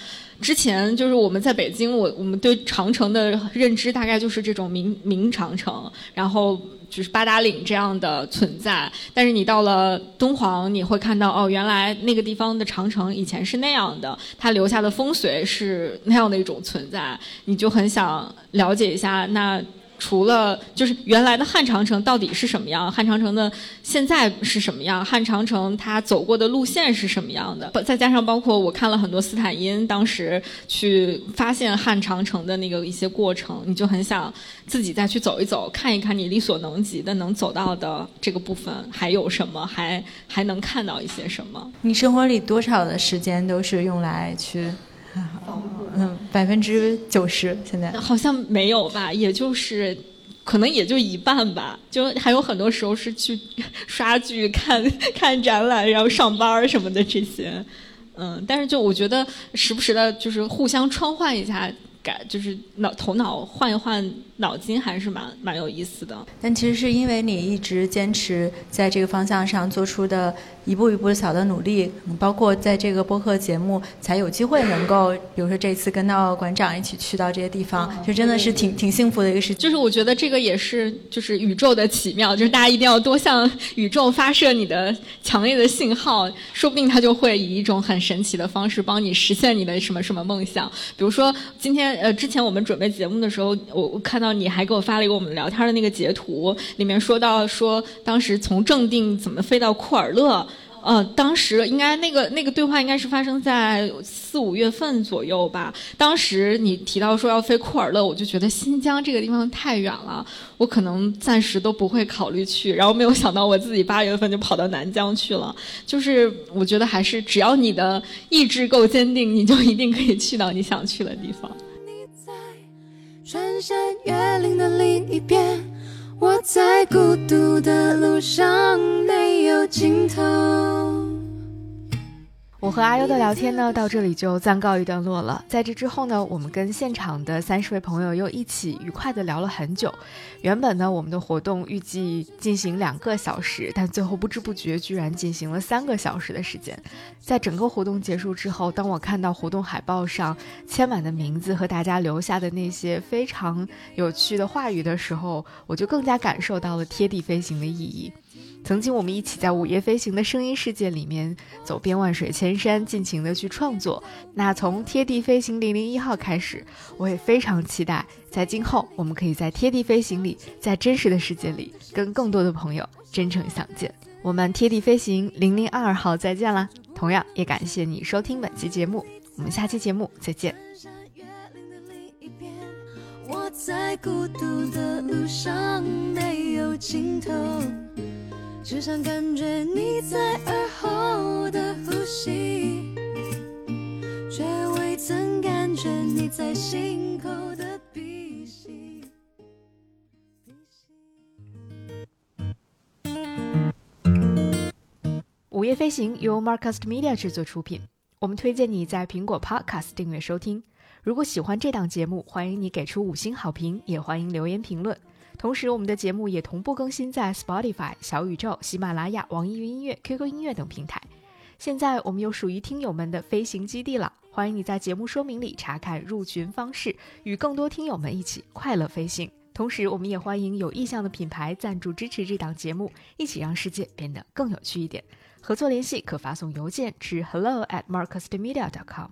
之前就是我们在北京，我我们对长城的认知大概就是这种明明长城，然后就是八达岭这样的存在。但是你到了敦煌，你会看到哦，原来那个地方的长城以前是那样的，它留下的风水是那样的一种存在。你就很想了解一下，那除了就是原来的汉长城到底是什么样，汉长城的现在是什么样，汉长城它走过的路线是什么样的，再加上包括我看了很多斯坦因当时去发现汉长城的那个一些过程，你就很想自己再去走一走，看一看你力所能及的能走到的这个部分还有什么，还还能看到一些什么。你生活里多少的时间都是用来去？嗯，百分之九十现在好像没有吧，也就是可能也就一半吧，就还有很多时候是去刷剧、看 看展览，然后上班什么的这些。嗯，但是就我觉得时不时的，就是互相穿换一下，改就是脑头脑换一换脑筋，还是蛮蛮有意思的。但其实是因为你一直坚持在这个方向上做出的。一步一步小的努力，包括在这个播客节目，才有机会能够，比如说这次跟到馆长一起去到这些地方，就真的是挺挺幸福的一个事情。就是我觉得这个也是，就是宇宙的奇妙，就是大家一定要多向宇宙发射你的强烈的信号，说不定它就会以一种很神奇的方式帮你实现你的什么什么梦想。比如说今天呃，之前我们准备节目的时候，我我看到你还给我发了一个我们聊天的那个截图，里面说到说当时从正定怎么飞到库尔勒。呃，当时应该那个那个对话应该是发生在四五月份左右吧。当时你提到说要飞库尔勒，我就觉得新疆这个地方太远了，我可能暂时都不会考虑去。然后没有想到我自己八月份就跑到南疆去了。就是我觉得还是只要你的意志够坚定，你就一定可以去到你想去的地方。穿山越岭的另一边。我在孤独的路上没有尽头。我和阿优的聊天呢，到这里就暂告一段落了。在这之后呢，我们跟现场的三十位朋友又一起愉快的聊了很久。原本呢，我们的活动预计进行两个小时，但最后不知不觉居然进行了三个小时的时间。在整个活动结束之后，当我看到活动海报上签满的名字和大家留下的那些非常有趣的话语的时候，我就更加感受到了贴地飞行的意义。曾经我们一起在午夜飞行的声音世界里面走遍万水千山，尽情的去创作。那从贴地飞行零零一号开始，我也非常期待，在今后我们可以在贴地飞行里，在真实的世界里，跟更多的朋友真诚相见。我们贴地飞行零零二号再见啦！同样也感谢你收听本期节目，我们下期节目再见。我在孤独的路上没有尽头。只想感觉你在耳后的呼吸，却未曾感觉你在心口的鼻息。午夜飞行由 Marcast Media 制作出品，我们推荐你在苹果 Podcast 订阅收听。如果喜欢这档节目，欢迎你给出五星好评，也欢迎留言评论。同时，我们的节目也同步更新在 Spotify、小宇宙、喜马拉雅、网易云音乐、QQ 音乐等平台。现在我们有属于听友们的飞行基地了，欢迎你在节目说明里查看入群方式，与更多听友们一起快乐飞行。同时，我们也欢迎有意向的品牌赞助支持这档节目，一起让世界变得更有趣一点。合作联系可发送邮件至 hello at marcusmedia.com。